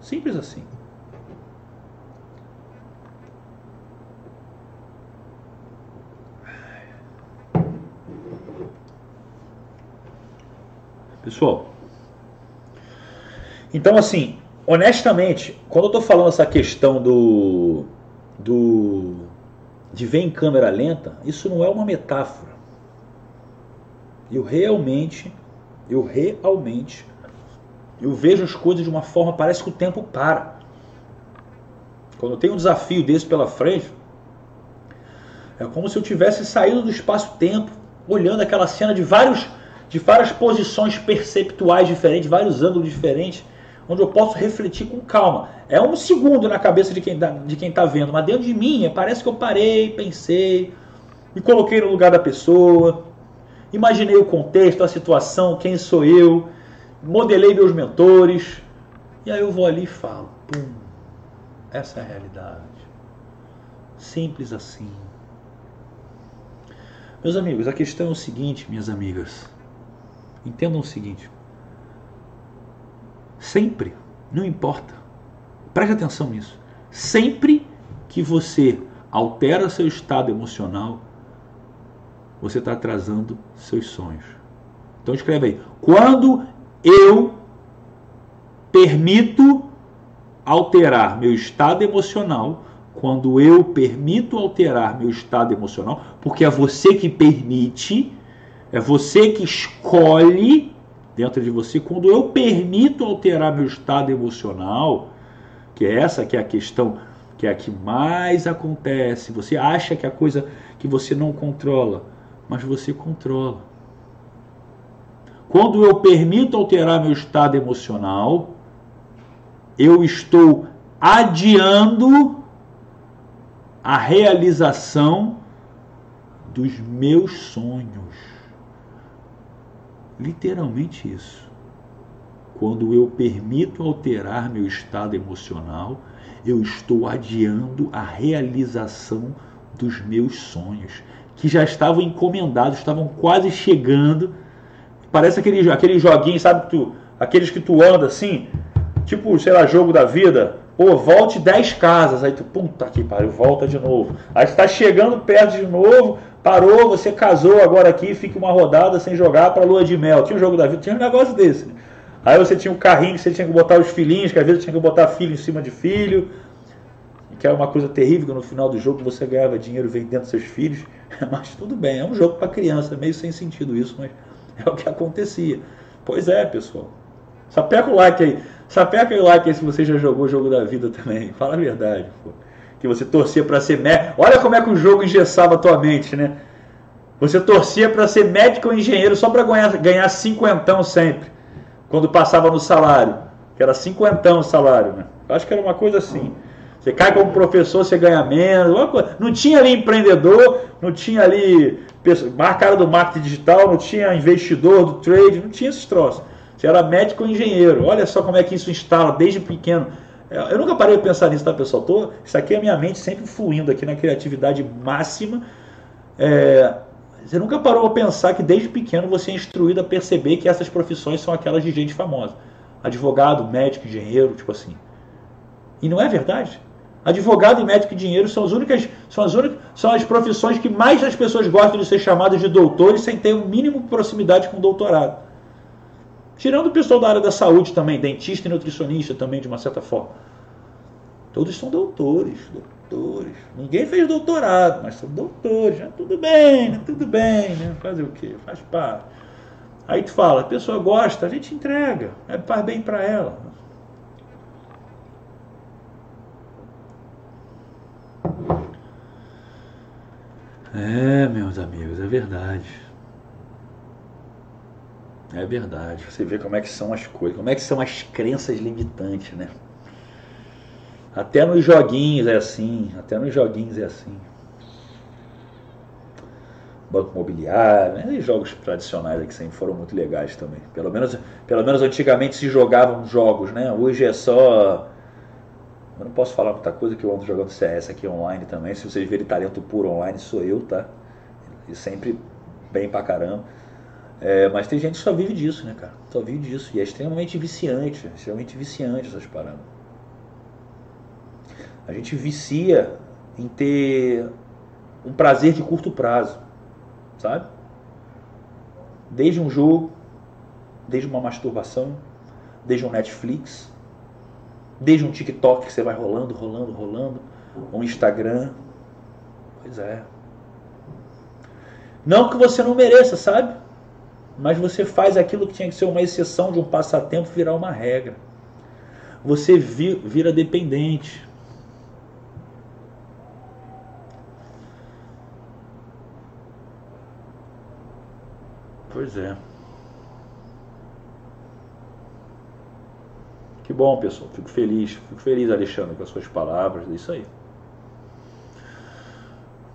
Simples assim. Pessoal, então assim, honestamente, quando eu estou falando essa questão do, do de ver em câmera lenta, isso não é uma metáfora. Eu realmente, eu realmente, eu vejo as coisas de uma forma, parece que o tempo para. Quando eu tenho um desafio desse pela frente, é como se eu tivesse saído do espaço-tempo, olhando aquela cena de vários de várias posições perceptuais diferentes, vários ângulos diferentes, onde eu posso refletir com calma. É um segundo na cabeça de quem está tá vendo, mas dentro de mim parece que eu parei, pensei, me coloquei no lugar da pessoa, imaginei o contexto, a situação, quem sou eu, modelei meus mentores, e aí eu vou ali e falo, pum, essa é a realidade. Simples assim. Meus amigos, a questão é o seguinte, minhas amigas. Entendam o seguinte: sempre, não importa, preste atenção nisso, sempre que você altera seu estado emocional, você está atrasando seus sonhos. Então escreve aí: quando eu permito alterar meu estado emocional, quando eu permito alterar meu estado emocional, porque é você que permite, é você que escolhe dentro de você. Quando eu permito alterar meu estado emocional, que é essa que é a questão, que é a que mais acontece. Você acha que é a coisa que você não controla, mas você controla. Quando eu permito alterar meu estado emocional, eu estou adiando a realização dos meus sonhos. Literalmente isso. Quando eu permito alterar meu estado emocional, eu estou adiando a realização dos meus sonhos, que já estavam encomendados, estavam quase chegando. Parece aquele, aquele joguinho, sabe, tu, aqueles que tu anda assim, tipo, sei lá, jogo da vida. Pô, volte 10 casas, aí tu, puta que pariu, volta de novo. Aí está chegando perto de novo, Parou, você casou agora aqui, fica uma rodada sem jogar para lua de mel. Tinha um jogo da vida, tinha um negócio desse. Né? Aí você tinha um carrinho que você tinha que botar os filhinhos, que às vezes tinha que botar filho em cima de filho, que era uma coisa terrível, que no final do jogo você ganhava dinheiro vendendo seus filhos. (laughs) Mas tudo bem, é um jogo para criança, meio sem sentido isso, mas é o que acontecia. Pois é, pessoal. Sapeca o like aí. Sapeca o like aí se você já jogou o jogo da vida também. (laughs) Fala a verdade, pô que você torcia para ser médico. Olha como é que o jogo engessava a tua mente, né? Você torcia para ser médico ou engenheiro só para ganhar, ganhar cinquentão sempre, quando passava no salário, que era cinquentão o salário, né? Eu acho que era uma coisa assim. Você cai como professor, você ganha menos. Não tinha ali empreendedor, não tinha ali cara do marketing digital, não tinha investidor do trade, não tinha esses troços. Você era médico ou engenheiro. Olha só como é que isso instala desde pequeno. Eu nunca parei de pensar nisso, tá, pessoal? Tô, isso aqui é a minha mente sempre fluindo aqui na criatividade máxima. É, você nunca parou a pensar que desde pequeno você é instruído a perceber que essas profissões são aquelas de gente famosa. Advogado, médico, engenheiro, tipo assim. E não é verdade? Advogado e médico e dinheiro são as únicas, são as únicas, são as profissões que mais as pessoas gostam de ser chamadas de doutores sem ter um mínimo de proximidade com o doutorado. Tirando o pessoal da área da saúde também, dentista e nutricionista também, de uma certa forma. Todos são doutores, doutores. Ninguém fez doutorado, mas são doutores. Né? Tudo bem, né? tudo bem, né? Fazer o quê? Faz parte. Aí tu fala, a pessoa gosta, a gente entrega, é, faz bem para ela. É, meus amigos, é verdade. É verdade. Você vê como é que são as coisas, como é que são as crenças limitantes, né? Até nos joguinhos é assim, até nos joguinhos é assim. Banco Imobiliário, né? e jogos tradicionais que sempre foram muito legais também. Pelo menos, pelo menos antigamente se jogavam jogos, né? Hoje é só. Eu não posso falar muita coisa que eu ando jogando CS aqui online também. Se vocês verem talento puro online, sou eu, tá? E sempre bem pra caramba. É, mas tem gente que só vive disso, né, cara? Só vive disso. E é extremamente viciante, extremamente viciante essas paradas. A gente vicia em ter um prazer de curto prazo sabe? Desde um jogo, desde uma masturbação, desde um Netflix, desde um TikTok que você vai rolando, rolando, rolando, um Instagram. Pois é. Não que você não mereça, sabe? Mas você faz aquilo que tinha que ser uma exceção de um passatempo virar uma regra. Você vira dependente. Pois é. Que bom, pessoal. Fico feliz. Fico feliz, Alexandre, com as suas palavras. É isso aí.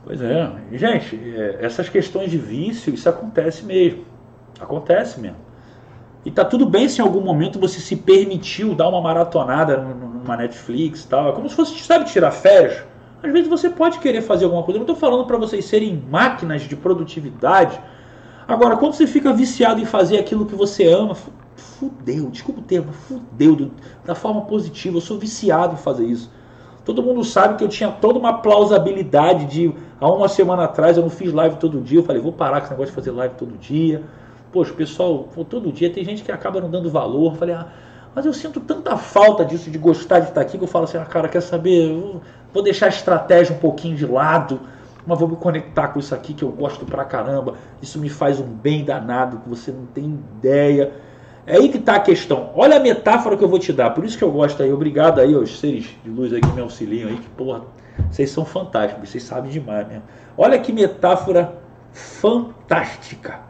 Pois é. Gente, é, essas questões de vício, isso acontece mesmo. Acontece mesmo. E tá tudo bem se em algum momento você se permitiu dar uma maratonada numa Netflix e tal. É como se fosse, sabe, tirar férias. Às vezes você pode querer fazer alguma coisa. Eu não estou falando para vocês serem máquinas de produtividade Agora, quando você fica viciado em fazer aquilo que você ama, fudeu, desculpa o termo, fudeu, da forma positiva, eu sou viciado em fazer isso. Todo mundo sabe que eu tinha toda uma plausibilidade de, há uma semana atrás eu não fiz live todo dia, eu falei, vou parar com esse negócio de fazer live todo dia. Poxa, pessoal, todo dia tem gente que acaba não dando valor. Eu falei, ah, mas eu sinto tanta falta disso, de gostar de estar aqui, que eu falo assim, ah, cara, quer saber, vou deixar a estratégia um pouquinho de lado mas vou me conectar com isso aqui que eu gosto pra caramba. Isso me faz um bem danado que você não tem ideia. É aí que está a questão. Olha a metáfora que eu vou te dar. Por isso que eu gosto aí. Obrigado aí aos seres de luz aí que me auxiliam aí. Que porra, vocês são fantásticos. Vocês sabem demais mesmo. Olha que metáfora fantástica.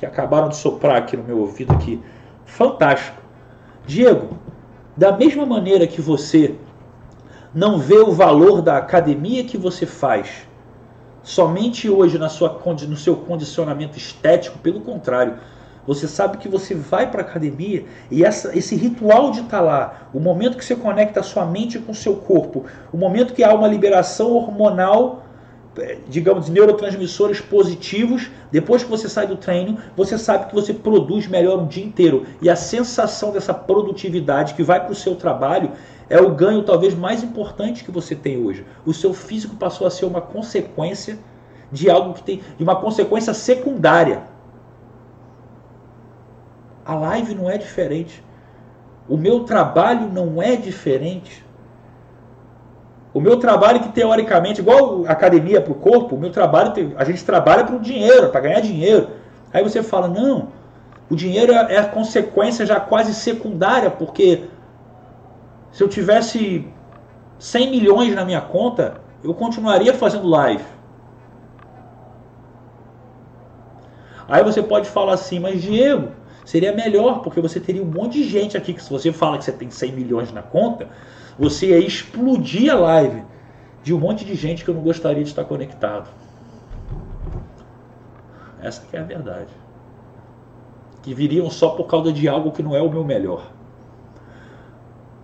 Que acabaram de soprar aqui no meu ouvido aqui. Fantástico. Diego, da mesma maneira que você não vê o valor da academia que você faz somente hoje na sua, no seu condicionamento estético, pelo contrário, você sabe que você vai para a academia e essa, esse ritual de estar tá lá, o momento que você conecta a sua mente com o seu corpo, o momento que há uma liberação hormonal, digamos, de neurotransmissores positivos, depois que você sai do treino, você sabe que você produz melhor um dia inteiro. E a sensação dessa produtividade que vai para o seu trabalho é o ganho talvez mais importante que você tem hoje. O seu físico passou a ser uma consequência de algo que tem, de uma consequência secundária. A live não é diferente. O meu trabalho não é diferente. O meu trabalho que teoricamente, igual academia para o corpo, o meu trabalho, a gente trabalha para o dinheiro, para ganhar dinheiro. Aí você fala, não, o dinheiro é a consequência já quase secundária, porque se eu tivesse 100 milhões na minha conta, eu continuaria fazendo live. Aí você pode falar assim, mas Diego, seria melhor, porque você teria um monte de gente aqui que se você fala que você tem 100 milhões na conta, você ia explodir a live de um monte de gente que eu não gostaria de estar conectado. Essa que é a verdade. que viriam só por causa de algo que não é o meu melhor.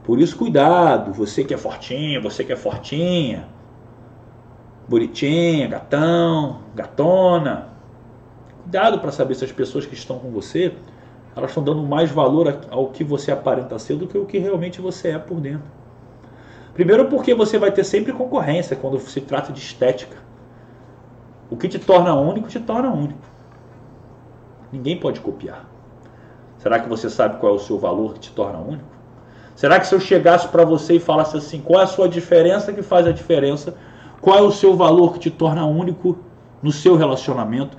Por isso, cuidado, você que é fortinho, você que é fortinha, bonitinha, gatão, gatona. Cuidado para saber se as pessoas que estão com você, elas estão dando mais valor ao que você aparenta ser do que o que realmente você é por dentro. Primeiro porque você vai ter sempre concorrência quando se trata de estética. O que te torna único, te torna único. Ninguém pode copiar. Será que você sabe qual é o seu valor que te torna único? Será que se eu chegasse para você e falasse assim, qual é a sua diferença que faz a diferença? Qual é o seu valor que te torna único no seu relacionamento?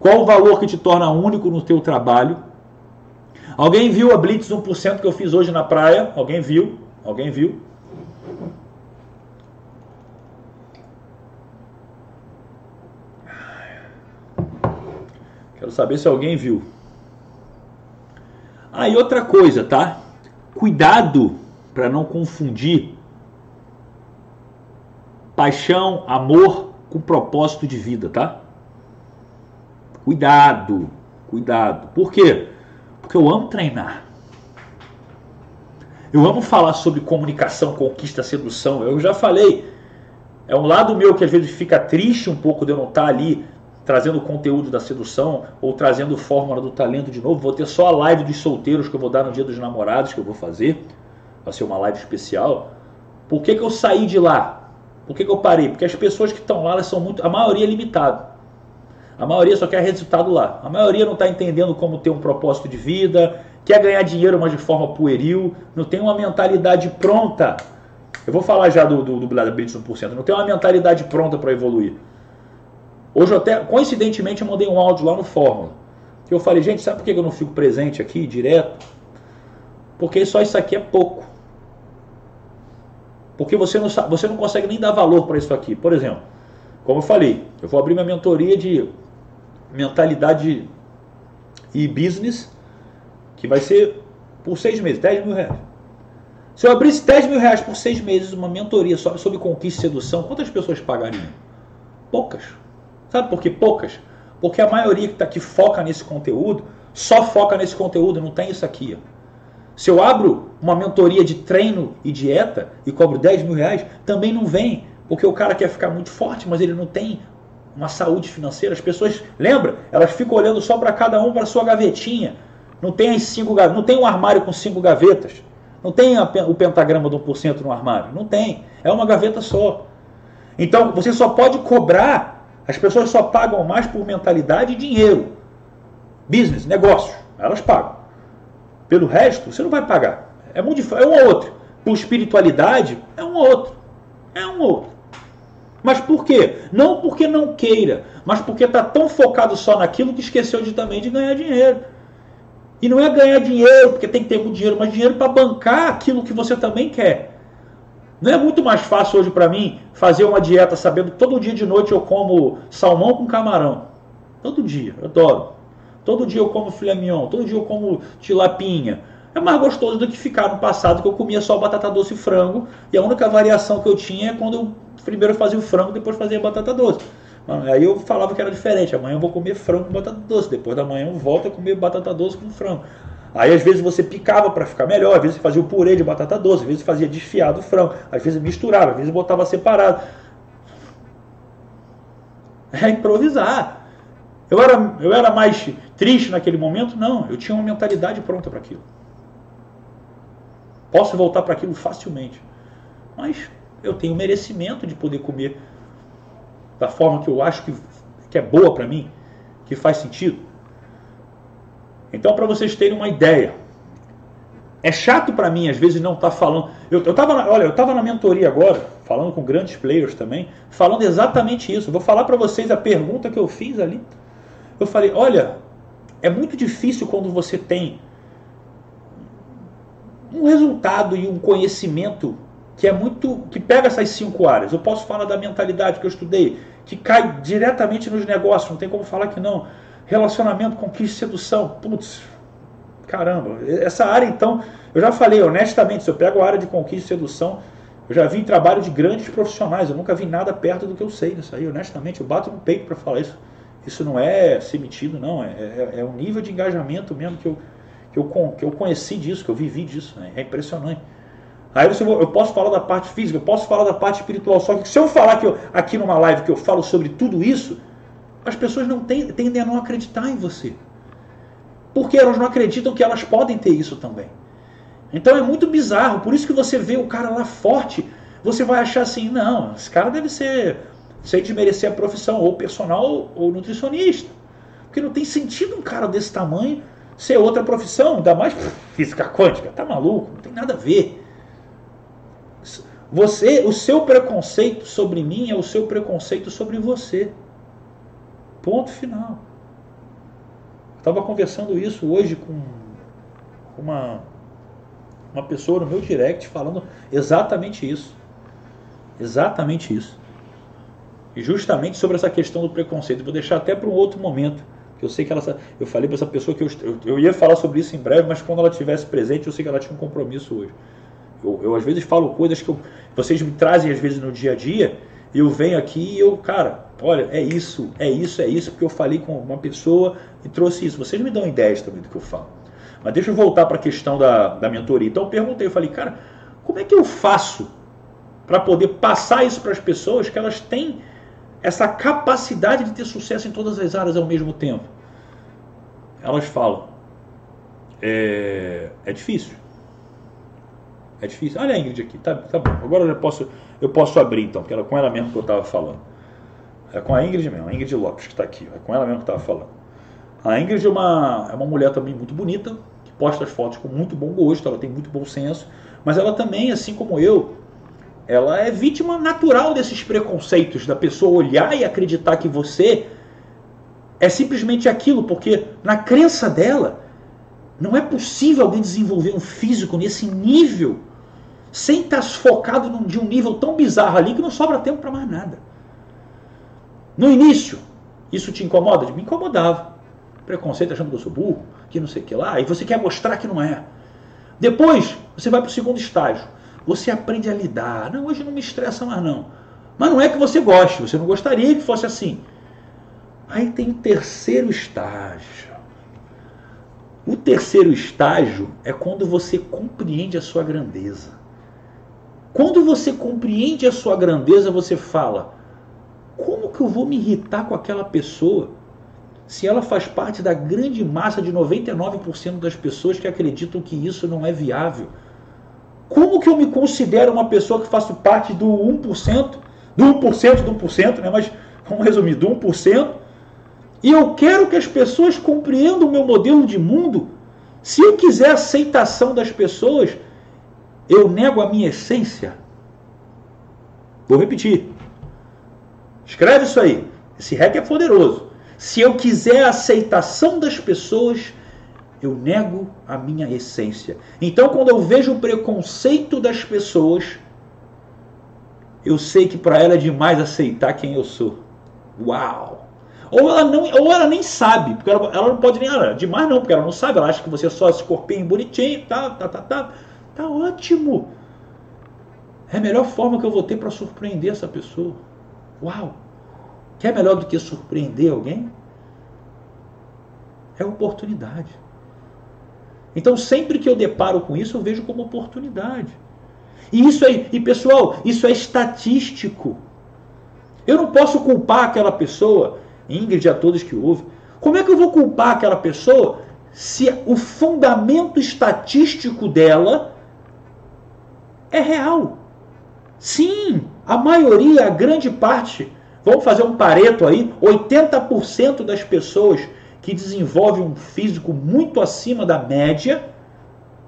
Qual o valor que te torna único no teu trabalho? Alguém viu a Blitz 1% que eu fiz hoje na praia? Alguém viu? Alguém viu? Quero saber se alguém viu. Ah, e outra coisa, tá? Cuidado para não confundir paixão, amor com propósito de vida, tá? Cuidado, cuidado. Por quê? Porque eu amo treinar. Eu amo falar sobre comunicação, conquista, sedução. Eu já falei. É um lado meu que às vezes fica triste um pouco de eu não estar ali trazendo conteúdo da sedução ou trazendo fórmula do talento de novo. Vou ter só a live dos solteiros que eu vou dar no dia dos namorados que eu vou fazer. Vai ser uma live especial. Por que, que eu saí de lá? Por que, que eu parei? Porque as pessoas que estão lá, elas são muito. A maioria é limitada. A maioria só quer resultado lá. A maioria não está entendendo como ter um propósito de vida, quer ganhar dinheiro, mas de forma pueril, não tem uma mentalidade pronta. Eu vou falar já do, do, do Blitz 1%. Não tem uma mentalidade pronta para evoluir. Hoje, até, coincidentemente, eu mandei um áudio lá no Fórmula. Que eu falei, gente, sabe por que eu não fico presente aqui direto? Porque só isso aqui é pouco. Porque você não, sabe, você não consegue nem dar valor para isso aqui. Por exemplo, como eu falei, eu vou abrir minha mentoria de mentalidade e business, que vai ser por seis meses, 10 mil reais. Se eu abrisse 10 mil reais por seis meses, uma mentoria sobre, conquista e sedução, quantas pessoas pagariam? Poucas. Sabe por que poucas? Porque a maioria que, tá, que foca nesse conteúdo só foca nesse conteúdo, não tem isso aqui. Se eu abro uma mentoria de treino e dieta e cobro 10 mil reais, também não vem, porque o cara quer ficar muito forte, mas ele não tem uma saúde financeira. As pessoas, lembra? Elas ficam olhando só para cada um, para sua gavetinha. Não tem cinco não tem um armário com cinco gavetas. Não tem a, o pentagrama do 1% no armário. Não tem. É uma gaveta só. Então você só pode cobrar as pessoas só pagam mais por mentalidade e dinheiro. Business, negócio, elas pagam. Pelo resto, você não vai pagar. É, muito, é um ou outro. Por espiritualidade, é um ou outro. É um ou outro. Mas por quê? Não porque não queira, mas porque está tão focado só naquilo que esqueceu de também de ganhar dinheiro. E não é ganhar dinheiro porque tem que ter muito dinheiro, mas dinheiro para bancar aquilo que você também quer. Não é muito mais fácil hoje para mim fazer uma dieta sabendo que todo dia de noite eu como salmão com camarão. Todo dia, eu adoro. Todo dia eu como filé mignon, todo dia eu como tilapinha. É mais gostoso do que ficar no passado que eu comia só batata doce e frango. E a única variação que eu tinha é quando eu primeiro fazia o frango, depois fazia batata doce. Aí eu falava que era diferente. Amanhã eu vou comer frango com batata doce. Depois da manhã eu volto a comer batata doce com frango. Aí às vezes você picava para ficar melhor, às vezes você fazia o purê de batata doce, às vezes fazia desfiado frango, às vezes misturava, às vezes botava separado. É improvisar. Eu era, eu era mais triste naquele momento? Não, eu tinha uma mentalidade pronta para aquilo. Posso voltar para aquilo facilmente. Mas eu tenho merecimento de poder comer da forma que eu acho que, que é boa para mim, que faz sentido. Então, para vocês terem uma ideia, é chato para mim às vezes não estar tá falando. Eu, eu tava, olha, eu estava na mentoria agora, falando com grandes players também, falando exatamente isso. vou falar para vocês a pergunta que eu fiz ali. Eu falei, olha, é muito difícil quando você tem um resultado e um conhecimento que é muito que pega essas cinco áreas. Eu posso falar da mentalidade que eu estudei, que cai diretamente nos negócios, não tem como falar que não. Relacionamento, conquista, sedução. Putz, caramba. Essa área, então, eu já falei honestamente, se eu pego a área de conquista e sedução, eu já vi trabalho de grandes profissionais. Eu nunca vi nada perto do que eu sei nisso aí. Honestamente, eu bato no peito para falar isso. Isso não é ser metido, não. É, é, é o nível de engajamento mesmo que eu, que, eu, que eu conheci disso, que eu vivi disso. Né? É impressionante. Aí você, eu posso falar da parte física, eu posso falar da parte espiritual. Só que se eu falar que eu, aqui numa live que eu falo sobre tudo isso, as pessoas não tem, tendem a não acreditar em você. Porque elas não acreditam que elas podem ter isso também. Então é muito bizarro. Por isso que você vê o cara lá forte, você vai achar assim, não, esse cara deve ser sem desmerecer a profissão, ou personal ou nutricionista. Porque não tem sentido um cara desse tamanho ser outra profissão, ainda mais física quântica. Tá maluco? Não tem nada a ver. Você, o seu preconceito sobre mim é o seu preconceito sobre você. Ponto final. Estava conversando isso hoje com uma, uma pessoa no meu direct falando exatamente isso. Exatamente isso. E justamente sobre essa questão do preconceito. Vou deixar até para um outro momento. Que eu sei que ela. Eu falei para essa pessoa que eu, eu, eu, ia falar sobre isso em breve, mas quando ela estivesse presente, eu sei que ela tinha um compromisso hoje. Eu, eu às vezes falo coisas que eu, vocês me trazem às vezes no dia a dia, eu venho aqui e eu, cara, olha, é isso, é isso, é isso, porque eu falei com uma pessoa e trouxe isso. Vocês me dão ideias também do que eu falo. Mas deixa eu voltar para a questão da, da mentoria. Então eu perguntei, eu falei, cara, como é que eu faço para poder passar isso para as pessoas que elas têm essa capacidade de ter sucesso em todas as áreas ao mesmo tempo? Elas falam, é, é difícil. É difícil. Olha a Ingrid aqui, tá, tá bom. Agora eu já posso, eu posso abrir então, porque era com ela mesmo que eu estava falando. É com a Ingrid mesmo, a Ingrid Lopes que está aqui. É com ela mesmo que eu estava falando. A Ingrid é uma, é uma mulher também muito bonita, que posta as fotos com muito bom gosto, ela tem muito bom senso, mas ela também, assim como eu, ela é vítima natural desses preconceitos, da pessoa olhar e acreditar que você é simplesmente aquilo, porque na crença dela, não é possível alguém desenvolver um físico nesse nível sem estar focado num, de um nível tão bizarro ali que não sobra tempo para mais nada. No início, isso te incomoda? Me incomodava. Preconceito achando que eu sou burro, que não sei o que lá, e você quer mostrar que não é. Depois, você vai para o segundo estágio. Você aprende a lidar. Não, hoje não me estressa mais não. Mas não é que você goste, você não gostaria que fosse assim. Aí tem o terceiro estágio. O terceiro estágio é quando você compreende a sua grandeza. Quando você compreende a sua grandeza, você fala: como que eu vou me irritar com aquela pessoa se ela faz parte da grande massa de 99% das pessoas que acreditam que isso não é viável? Como que eu me considero uma pessoa que faço parte do 1%, do 1% do 1%, né? mas vamos resumir, do 1%, e eu quero que as pessoas compreendam o meu modelo de mundo, se eu quiser aceitação das pessoas, eu nego a minha essência. Vou repetir. Escreve isso aí. Esse rec é poderoso. Se eu quiser a aceitação das pessoas, eu nego a minha essência. Então, quando eu vejo o preconceito das pessoas, eu sei que para ela é demais aceitar quem eu sou. Uau! Ou ela, não, ou ela nem sabe, porque ela, ela não pode nem. Ela, demais não, porque ela não sabe, ela acha que você é só esse corpinho bonitinho, tá, tá, tá, tá. Tá ótimo. É a melhor forma que eu vou ter para surpreender essa pessoa. Uau! Quer melhor do que surpreender alguém? É oportunidade. Então, sempre que eu deparo com isso, eu vejo como oportunidade. E isso é, e pessoal, isso é estatístico. Eu não posso culpar aquela pessoa, Ingrid a todos que ouvem. Como é que eu vou culpar aquela pessoa se o fundamento estatístico dela é real? Sim, a maioria, a grande parte Vamos fazer um pareto aí: 80% das pessoas que desenvolvem um físico muito acima da média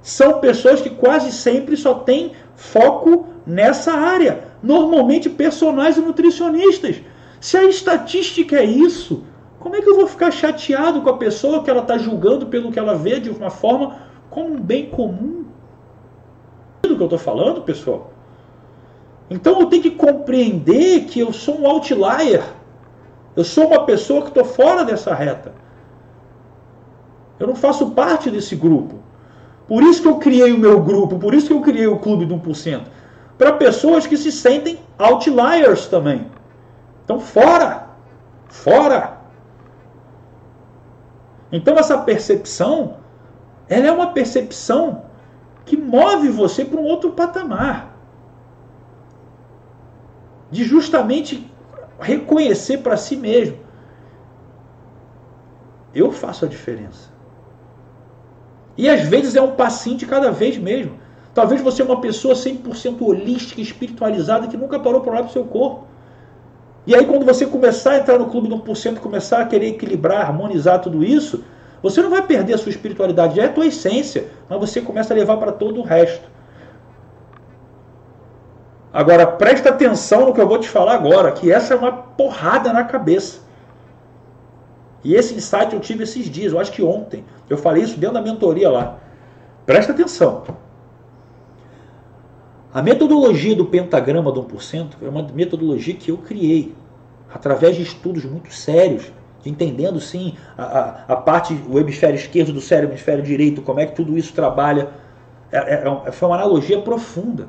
são pessoas que quase sempre só têm foco nessa área. Normalmente personagens e nutricionistas. Se a estatística é isso, como é que eu vou ficar chateado com a pessoa que ela está julgando pelo que ela vê de uma forma como um bem comum? Que eu estou falando, pessoal? Então eu tenho que compreender que eu sou um outlier. Eu sou uma pessoa que estou fora dessa reta. Eu não faço parte desse grupo. Por isso que eu criei o meu grupo, por isso que eu criei o clube do 1%. Para pessoas que se sentem outliers também. Então, fora! Fora! Então essa percepção, ela é uma percepção que move você para um outro patamar. De justamente reconhecer para si mesmo. Eu faço a diferença. E às vezes é um passinho de cada vez mesmo. Talvez você é uma pessoa 100% holística, espiritualizada, que nunca parou para olhar para o seu corpo. E aí, quando você começar a entrar no clube do 1%, começar a querer equilibrar, harmonizar tudo isso, você não vai perder a sua espiritualidade, já é a tua essência, mas você começa a levar para todo o resto. Agora, presta atenção no que eu vou te falar agora, que essa é uma porrada na cabeça. E esse insight eu tive esses dias, eu acho que ontem. Eu falei isso dentro da mentoria lá. Presta atenção. A metodologia do pentagrama do 1% é uma metodologia que eu criei através de estudos muito sérios, entendendo sim a, a, a parte, o hemisfério esquerdo do cérebro, o hemisfério direito, como é que tudo isso trabalha. É, é, é foi uma analogia profunda.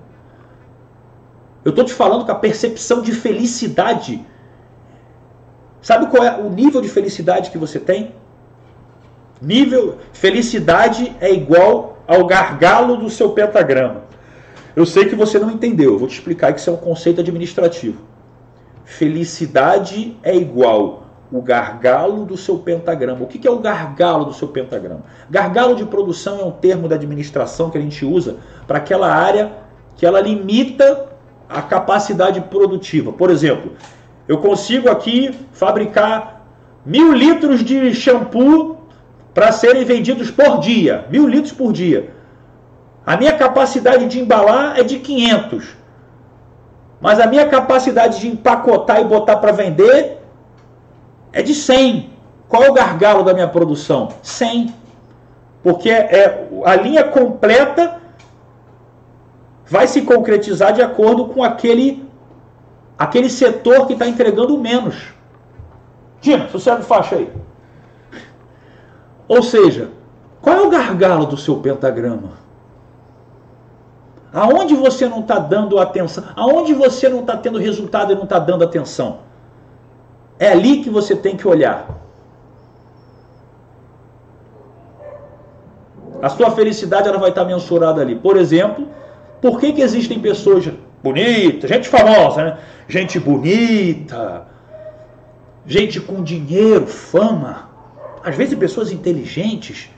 Eu estou te falando que a percepção de felicidade. Sabe qual é o nível de felicidade que você tem? Nível felicidade é igual ao gargalo do seu pentagrama. Eu sei que você não entendeu, eu vou te explicar que isso é um conceito administrativo. Felicidade é igual o gargalo do seu pentagrama. O que é o gargalo do seu pentagrama? Gargalo de produção é um termo da administração que a gente usa para aquela área que ela limita a capacidade produtiva. Por exemplo, eu consigo aqui fabricar mil litros de shampoo para serem vendidos por dia. Mil litros por dia. A minha capacidade de embalar é de 500. Mas a minha capacidade de empacotar e botar para vender é de 100. Qual é o gargalo da minha produção? 100. Porque é, a linha completa vai se concretizar de acordo com aquele, aquele setor que está entregando menos. Gina, sossego faixa aí. Ou seja, qual é o gargalo do seu pentagrama? Aonde você não está dando atenção? Aonde você não está tendo resultado e não está dando atenção? É ali que você tem que olhar. A sua felicidade ela vai estar mensurada ali. Por exemplo, por que, que existem pessoas bonitas, gente famosa, né? gente bonita, gente com dinheiro, fama, às vezes pessoas inteligentes,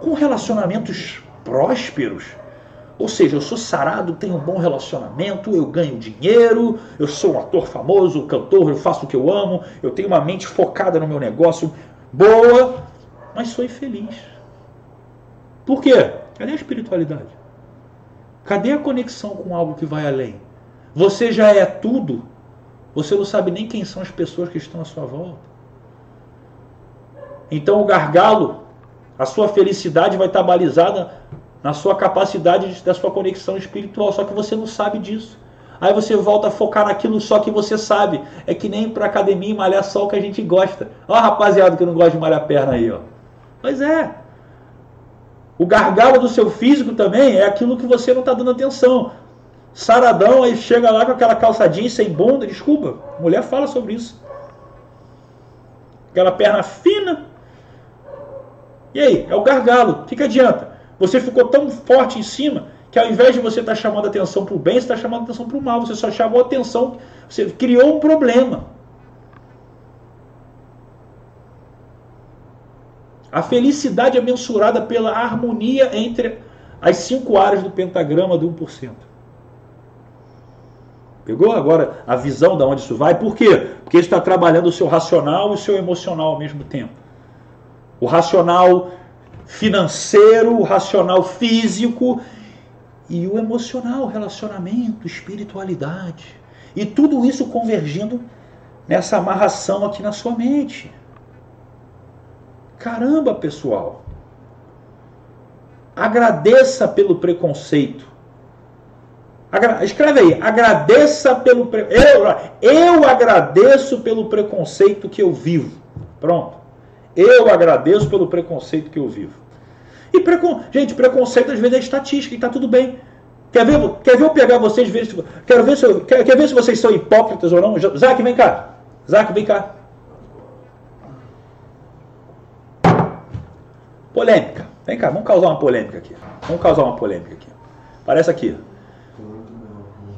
com relacionamentos prósperos ou seja, eu sou sarado, tenho um bom relacionamento, eu ganho dinheiro, eu sou um ator famoso, cantor, eu faço o que eu amo, eu tenho uma mente focada no meu negócio, boa, mas sou infeliz. Por quê? Cadê a espiritualidade? Cadê a conexão com algo que vai além? Você já é tudo, você não sabe nem quem são as pessoas que estão à sua volta. Então o gargalo, a sua felicidade vai estar balizada na sua capacidade da sua conexão espiritual, só que você não sabe disso. Aí você volta a focar naquilo só que você sabe. É que nem para academia e malhar só o que a gente gosta. Ó, rapaziada que não gosta de malhar perna aí, ó. Pois é. O gargalo do seu físico também é aquilo que você não está dando atenção. Saradão, aí chega lá com aquela calçadinha sem bunda, desculpa, mulher fala sobre isso. Aquela perna fina. E aí, é o gargalo. O que adianta? Você ficou tão forte em cima que ao invés de você estar tá chamando atenção para o bem, você está chamando atenção para o mal. Você só chamou atenção, você criou um problema. A felicidade é mensurada pela harmonia entre as cinco áreas do pentagrama do 1%. Pegou agora a visão de onde isso vai? Por quê? Porque está trabalhando o seu racional e o seu emocional ao mesmo tempo. O racional financeiro, racional físico e o emocional, relacionamento, espiritualidade. E tudo isso convergindo nessa amarração aqui na sua mente. Caramba, pessoal. Agradeça pelo preconceito. Agra escreve aí, agradeça pelo pre... eu, eu agradeço pelo preconceito que eu vivo. Pronto. Eu agradeço pelo preconceito que eu vivo. E precon... gente, preconceito às vezes é estatística e está tudo bem. Quer ver, quer ver eu pegar vocês ver se, quero ver se eu, quer, quer ver se vocês são hipócritas ou não? Zac, vem cá. Zac, vem cá. Polêmica. Vem cá, vamos causar uma polêmica aqui. Vamos causar uma polêmica aqui. Parece aqui.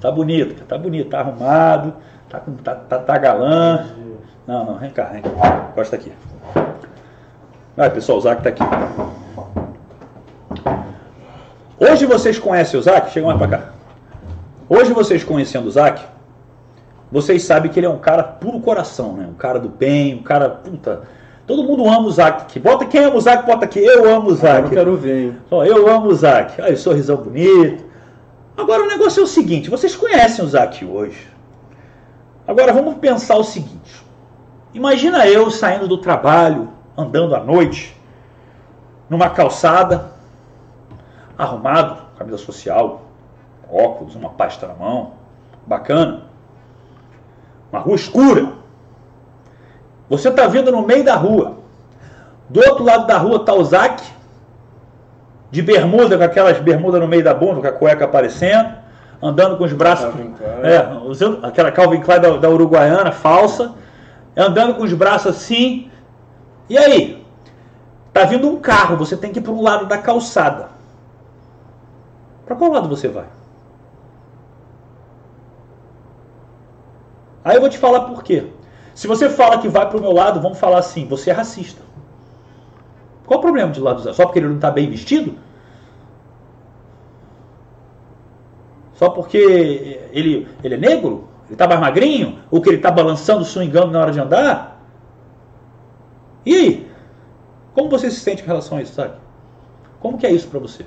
Tá bonito, tá bonito, tá arrumado, tá, tá, tá, tá galã. Não, não, vem cá, vem cá. Gosta aqui. Vai, pessoal, o Zac tá aqui. Hoje vocês conhecem o Zac? Chega mais pra cá. Hoje vocês conhecendo o Zac, vocês sabem que ele é um cara puro coração, né? Um cara do bem, um cara, puta, Todo mundo ama o Zac. Bota quem ama o Zac, bota aqui. Eu amo o Zac. eu quero ver, hein? eu amo o Zac. Olha, sorrisão bonito. Agora o negócio é o seguinte: vocês conhecem o Zac hoje. Agora vamos pensar o seguinte: imagina eu saindo do trabalho, andando à noite, numa calçada, arrumado, camisa social, óculos, uma pasta na mão, bacana, uma rua escura você está vindo no meio da rua. Do outro lado da rua está o Zac, de bermuda, com aquelas bermudas no meio da bunda, com a cueca aparecendo, andando com os braços. É, usando aquela Calvin Klein da, da Uruguaiana, falsa, andando com os braços assim. E aí? Tá vindo um carro, você tem que ir para um lado da calçada. Para qual lado você vai? Aí eu vou te falar por quê. Se você fala que vai para o meu lado, vamos falar assim, você é racista. Qual o problema de lado Só porque ele não está bem vestido? Só porque ele, ele é negro? Ele está mais magrinho? Ou que ele está balançando, swingando na hora de andar? E aí? Como você se sente com relação a isso, sabe? Como que é isso para você?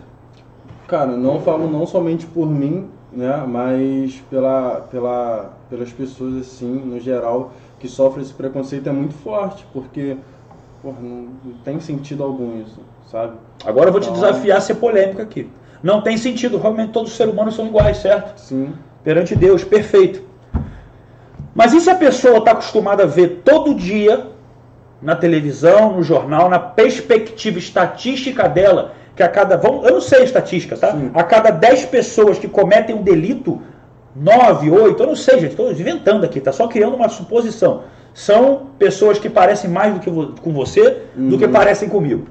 Cara, não falo não somente por mim, né, mas pela, pela, pelas pessoas assim, no geral, que sofrem esse preconceito é muito forte, porque porra, não, não, tem sentido algum isso, sabe? Agora eu vou te então, desafiar a ser polêmico aqui. Não tem sentido, realmente todos os seres humanos são iguais, certo? Sim. Perante Deus, perfeito. Mas e se a pessoa está acostumada a ver todo dia na televisão, no jornal, na perspectiva estatística dela, que a cada. eu não sei a estatística, tá? Sim. A cada 10 pessoas que cometem um delito, 9, 8, eu não sei, gente, estou inventando aqui, tá só criando uma suposição. São pessoas que parecem mais do que com você uhum. do que uhum. parecem comigo.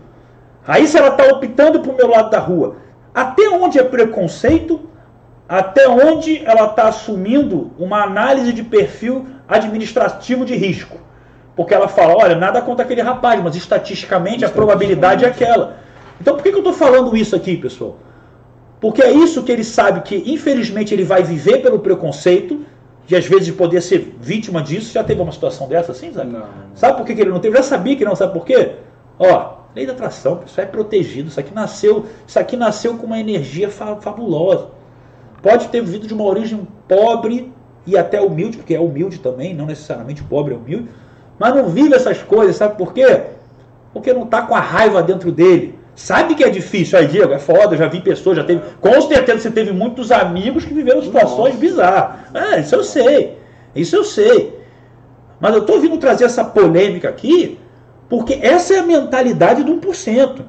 Aí se ela está optando para o meu lado da rua, até onde é preconceito, até onde ela está assumindo uma análise de perfil administrativo de risco. Porque ela fala, olha, nada contra aquele rapaz, mas estatisticamente a probabilidade é aquela. Então por que, que eu estou falando isso aqui, pessoal? Porque é isso que ele sabe que, infelizmente, ele vai viver pelo preconceito, de às vezes poder ser vítima disso. Já teve uma situação dessa assim, sabe? Não. Sabe por que, que ele não teve? Já sabia que não, sabe por quê? Ó, lei da atração, isso é protegido. Isso aqui nasceu, isso aqui nasceu com uma energia fabulosa. Pode ter vindo de uma origem pobre e até humilde, porque é humilde também, não necessariamente pobre é humilde, mas não vive essas coisas, sabe por quê? Porque não está com a raiva dentro dele. Sabe que é difícil. Aí, Diego, é foda, já vi pessoas, já teve. Com certeza você teve muitos amigos que viveram situações Nossa. bizarras. É, isso eu sei. Isso eu sei. Mas eu estou vindo trazer essa polêmica aqui, porque essa é a mentalidade do 1%.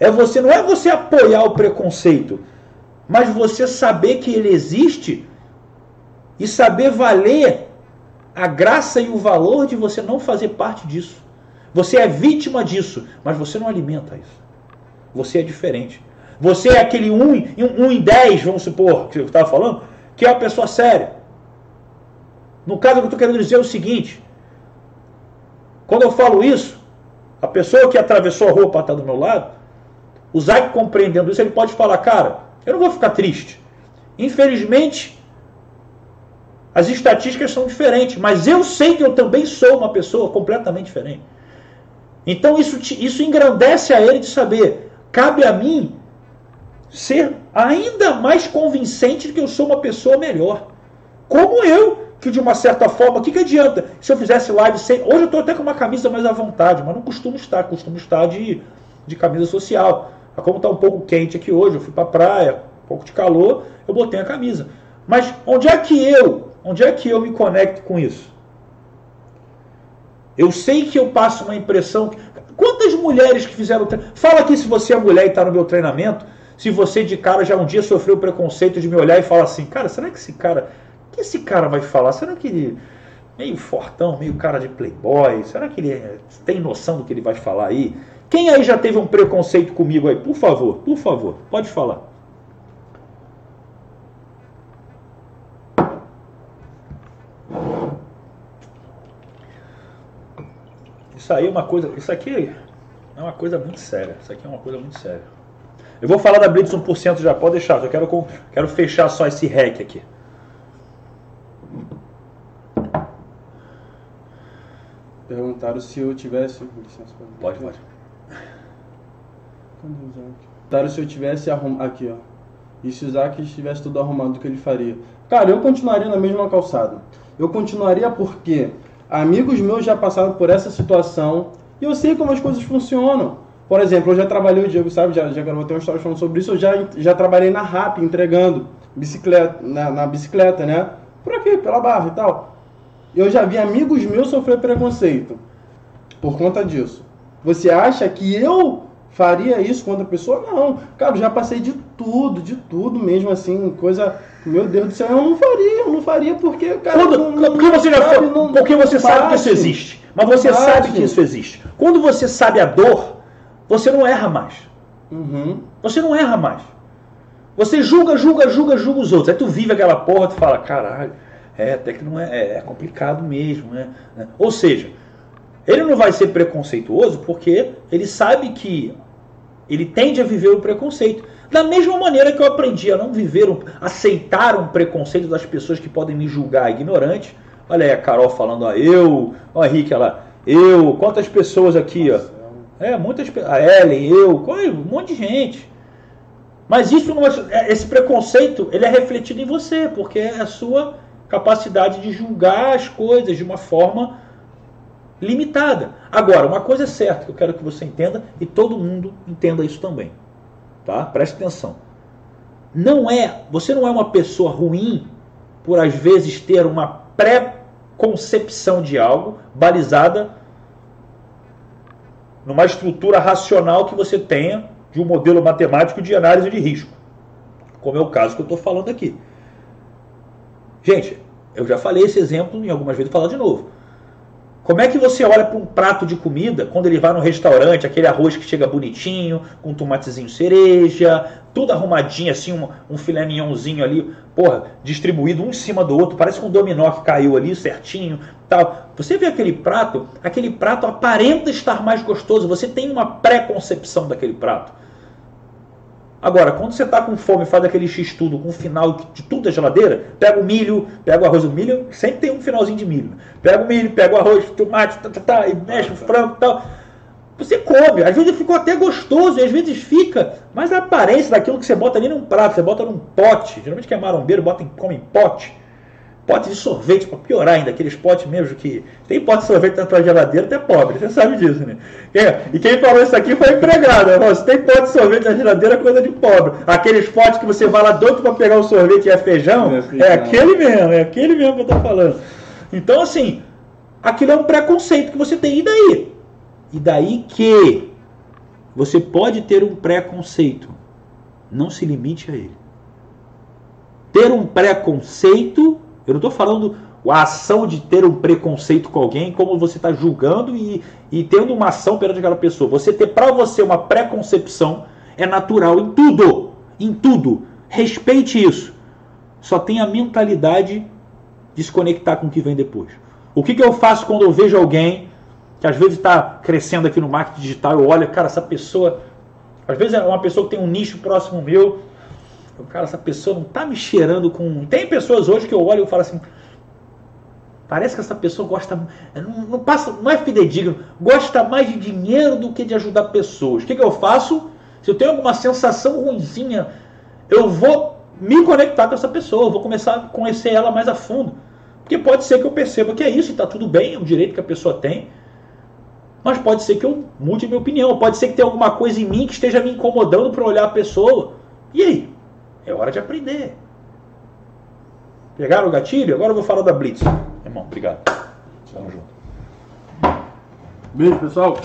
É você, não é você apoiar o preconceito, mas você saber que ele existe e saber valer a graça e o valor de você não fazer parte disso. Você é vítima disso, mas você não alimenta isso. Você é diferente. Você é aquele 1 um, um em 10, vamos supor, que eu estava falando, que é uma pessoa séria. No caso, o que eu estou querendo dizer é o seguinte: quando eu falo isso, a pessoa que atravessou a rua para estar do meu lado, o Zac compreendendo isso, ele pode falar, cara, eu não vou ficar triste. Infelizmente, as estatísticas são diferentes, mas eu sei que eu também sou uma pessoa completamente diferente. Então isso, isso engrandece a ele de saber, cabe a mim ser ainda mais convincente de que eu sou uma pessoa melhor. Como eu, que de uma certa forma, o que, que adianta se eu fizesse live sem. Hoje eu estou até com uma camisa mais à vontade, mas não costumo estar, costumo estar de, de camisa social. Como está um pouco quente aqui hoje, eu fui para a praia, um pouco de calor, eu botei a camisa. Mas onde é que eu, onde é que eu me conecto com isso? Eu sei que eu passo uma impressão. Quantas mulheres que fizeram. Fala aqui se você é mulher e está no meu treinamento, se você de cara já um dia sofreu o preconceito de me olhar e falar assim, cara, será que esse cara. O que esse cara vai falar? Será que ele. Meio fortão, meio cara de playboy, será que ele é, tem noção do que ele vai falar aí? Quem aí já teve um preconceito comigo aí? Por favor, por favor, pode falar. Isso aí é uma coisa. Isso aqui é uma coisa muito séria. Isso aqui é uma coisa muito séria. Eu vou falar da Blitz 1% já, pode deixar. Eu quero, quero fechar só esse hack aqui. Perguntaram se eu tivesse. Licença, pode, pode. Perguntaram se eu tivesse arrumado. Aqui, ó. E se o Isaac estivesse tudo arrumado, o que ele faria? Cara, eu continuaria na mesma calçada. Eu continuaria porque amigos meus já passaram por essa situação e eu sei como as coisas funcionam. Por exemplo, eu já trabalhei, o Diego sabe, já, já gravou uma história falando sobre isso, eu já, já trabalhei na RAP entregando bicicleta, na, na bicicleta, né? Por aqui, pela barra e tal. Eu já vi amigos meus sofrer preconceito por conta disso. Você acha que eu faria isso com outra pessoa? Não. Cara, já passei de tudo, de tudo mesmo, assim, coisa. Meu Deus do céu, eu não faria, eu não faria porque, cara. Quando, não, não, porque você já sabe, não, porque você sabe que isso existe. Mas você sabe que isso existe. Quando você sabe a dor, você não erra mais. Uhum. Você não erra mais. Você julga, julga, julga, julga os outros. Aí tu vive aquela porra, tu fala, caralho, é, até que não é, é, é complicado mesmo, né? Ou seja, ele não vai ser preconceituoso porque ele sabe que ele tende a viver o preconceito. Da mesma maneira que eu aprendi a não viver, um, aceitar um preconceito das pessoas que podem me julgar ignorante. Olha aí a Carol falando, ó, eu, ó, Henrique, ela, eu, quantas pessoas aqui, ó. É, muitas A Ellen, eu, um monte de gente. Mas isso não é, esse preconceito, ele é refletido em você, porque é a sua capacidade de julgar as coisas de uma forma limitada. Agora, uma coisa é certa que eu quero que você entenda e todo mundo entenda isso também. Tá? Preste atenção. Não é, você não é uma pessoa ruim por às vezes ter uma pré-concepção de algo balizada numa estrutura racional que você tenha de um modelo matemático de análise de risco, como é o caso que eu estou falando aqui. Gente, eu já falei esse exemplo em algumas vezes, vou falar de novo. Como é que você olha para um prato de comida quando ele vai no restaurante, aquele arroz que chega bonitinho, com tomatezinho cereja, tudo arrumadinho, assim, um, um filé mignonzinho ali, porra, distribuído um em cima do outro, parece um dominó que caiu ali certinho, tal. Você vê aquele prato, aquele prato aparenta estar mais gostoso, você tem uma pré-concepção daquele prato. Agora, quando você está com fome, faz aquele x-tudo com o final de tudo da geladeira, pega o milho, pega o arroz, do milho sempre tem um finalzinho de milho. Pega o milho, pega o arroz, tomate, tá, tá, tá, e mexe o frango e tal. Você come, às vezes ficou até gostoso, e às vezes fica, mas a aparência daquilo que você bota ali num prato, você bota num pote, geralmente que é marombeiro, bota em, come em pote pote de sorvete, para piorar ainda, aqueles potes mesmo que. Tem pote de sorvete na tua geladeira, tu é pobre, você sabe disso, né? É, e quem falou isso aqui foi empregado. Né? Se tem pote de sorvete na geladeira, é coisa de pobre. Aqueles potes que você vai lá doido para pegar o sorvete e é feijão, é, feijão, é aquele mesmo, é aquele mesmo que eu tô falando. Então, assim, aquilo é um preconceito que você tem. E daí? E daí que você pode ter um preconceito. Não se limite a ele. Ter um preconceito eu não estou falando a ação de ter um preconceito com alguém, como você está julgando e, e tendo uma ação perante aquela pessoa. Você ter para você uma preconcepção é natural em tudo. Em tudo. Respeite isso. Só tenha a mentalidade de se conectar com o que vem depois. O que, que eu faço quando eu vejo alguém que às vezes está crescendo aqui no marketing digital, eu olho, cara, essa pessoa. Às vezes é uma pessoa que tem um nicho próximo meu, cara, essa pessoa não está me cheirando com. Tem pessoas hoje que eu olho e falo assim. Parece que essa pessoa gosta. Não, não, passa, não é fidedigno, gosta mais de dinheiro do que de ajudar pessoas. O que, que eu faço? Se eu tenho alguma sensação ruimzinha, eu vou me conectar com essa pessoa, eu vou começar a conhecer ela mais a fundo. Porque pode ser que eu perceba que é isso está tudo bem, é um direito que a pessoa tem. Mas pode ser que eu mude minha opinião, pode ser que tenha alguma coisa em mim que esteja me incomodando para olhar a pessoa. E aí? É hora de aprender. Pegaram o gatilho? Agora eu vou falar da Blitz. Irmão, obrigado. Tamo junto. Beijo, pessoal.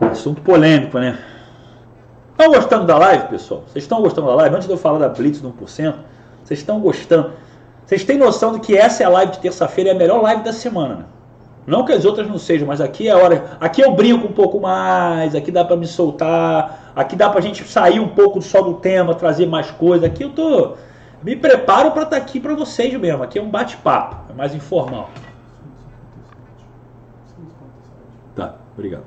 Assunto polêmico, né? Estão gostando da live, pessoal? Vocês estão gostando da live? Antes de eu falar da Blitz do 1%, vocês estão gostando? Vocês têm noção de que essa é a live de terça-feira, é a melhor live da semana, né? Não que as outras não sejam, mas aqui é a hora. Aqui eu brinco um pouco mais, aqui dá para me soltar, aqui dá pra gente sair um pouco só do tema, trazer mais coisa. Aqui eu tô. Me preparo para estar tá aqui para vocês mesmo. Aqui é um bate-papo, é mais informal. Tá, obrigado.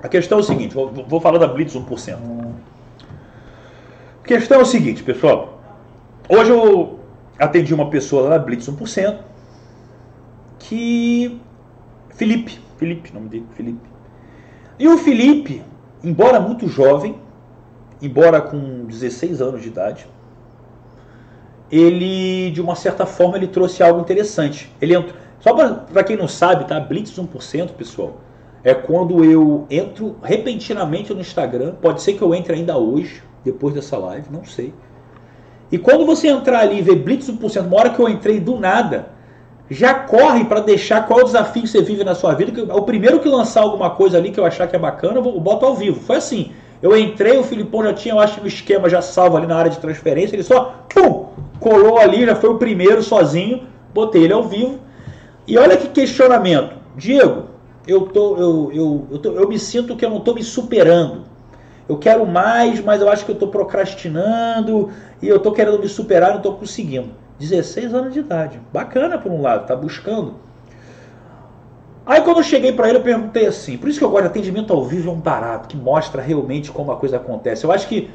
A questão é o seguinte, vou, vou falar da Blitz 1%. A questão é o seguinte, pessoal. Hoje eu atendi uma pessoa lá na Blitz 1% que. Felipe. Felipe, nome dele, Felipe. E o Felipe, embora muito jovem, embora com 16 anos de idade, ele, de uma certa forma, ele trouxe algo interessante. Ele entrou, só para quem não sabe, tá? Blitz 1%, pessoal, é quando eu entro repentinamente no Instagram. Pode ser que eu entre ainda hoje, depois dessa live, não sei. E quando você entrar ali e ver Blitz 1%, uma hora que eu entrei do nada, já corre para deixar qual é desafio que você vive na sua vida. Que o primeiro que lançar alguma coisa ali que eu achar que é bacana, eu boto ao vivo. Foi assim. Eu entrei, o Filipão já tinha, eu acho, o esquema já salvo ali na área de transferência. Ele só, pum, colou ali, já foi o primeiro sozinho. Botei ele ao vivo. E olha que questionamento. Diego, eu, tô, eu, eu, eu, tô, eu me sinto que eu não estou me superando eu quero mais, mas eu acho que eu estou procrastinando e eu estou querendo me superar não estou conseguindo. 16 anos de idade. Bacana por um lado, tá buscando. Aí quando eu cheguei para ele, eu perguntei assim, por isso que eu gosto de atendimento ao vivo é um barato, que mostra realmente como a coisa acontece. Eu acho que,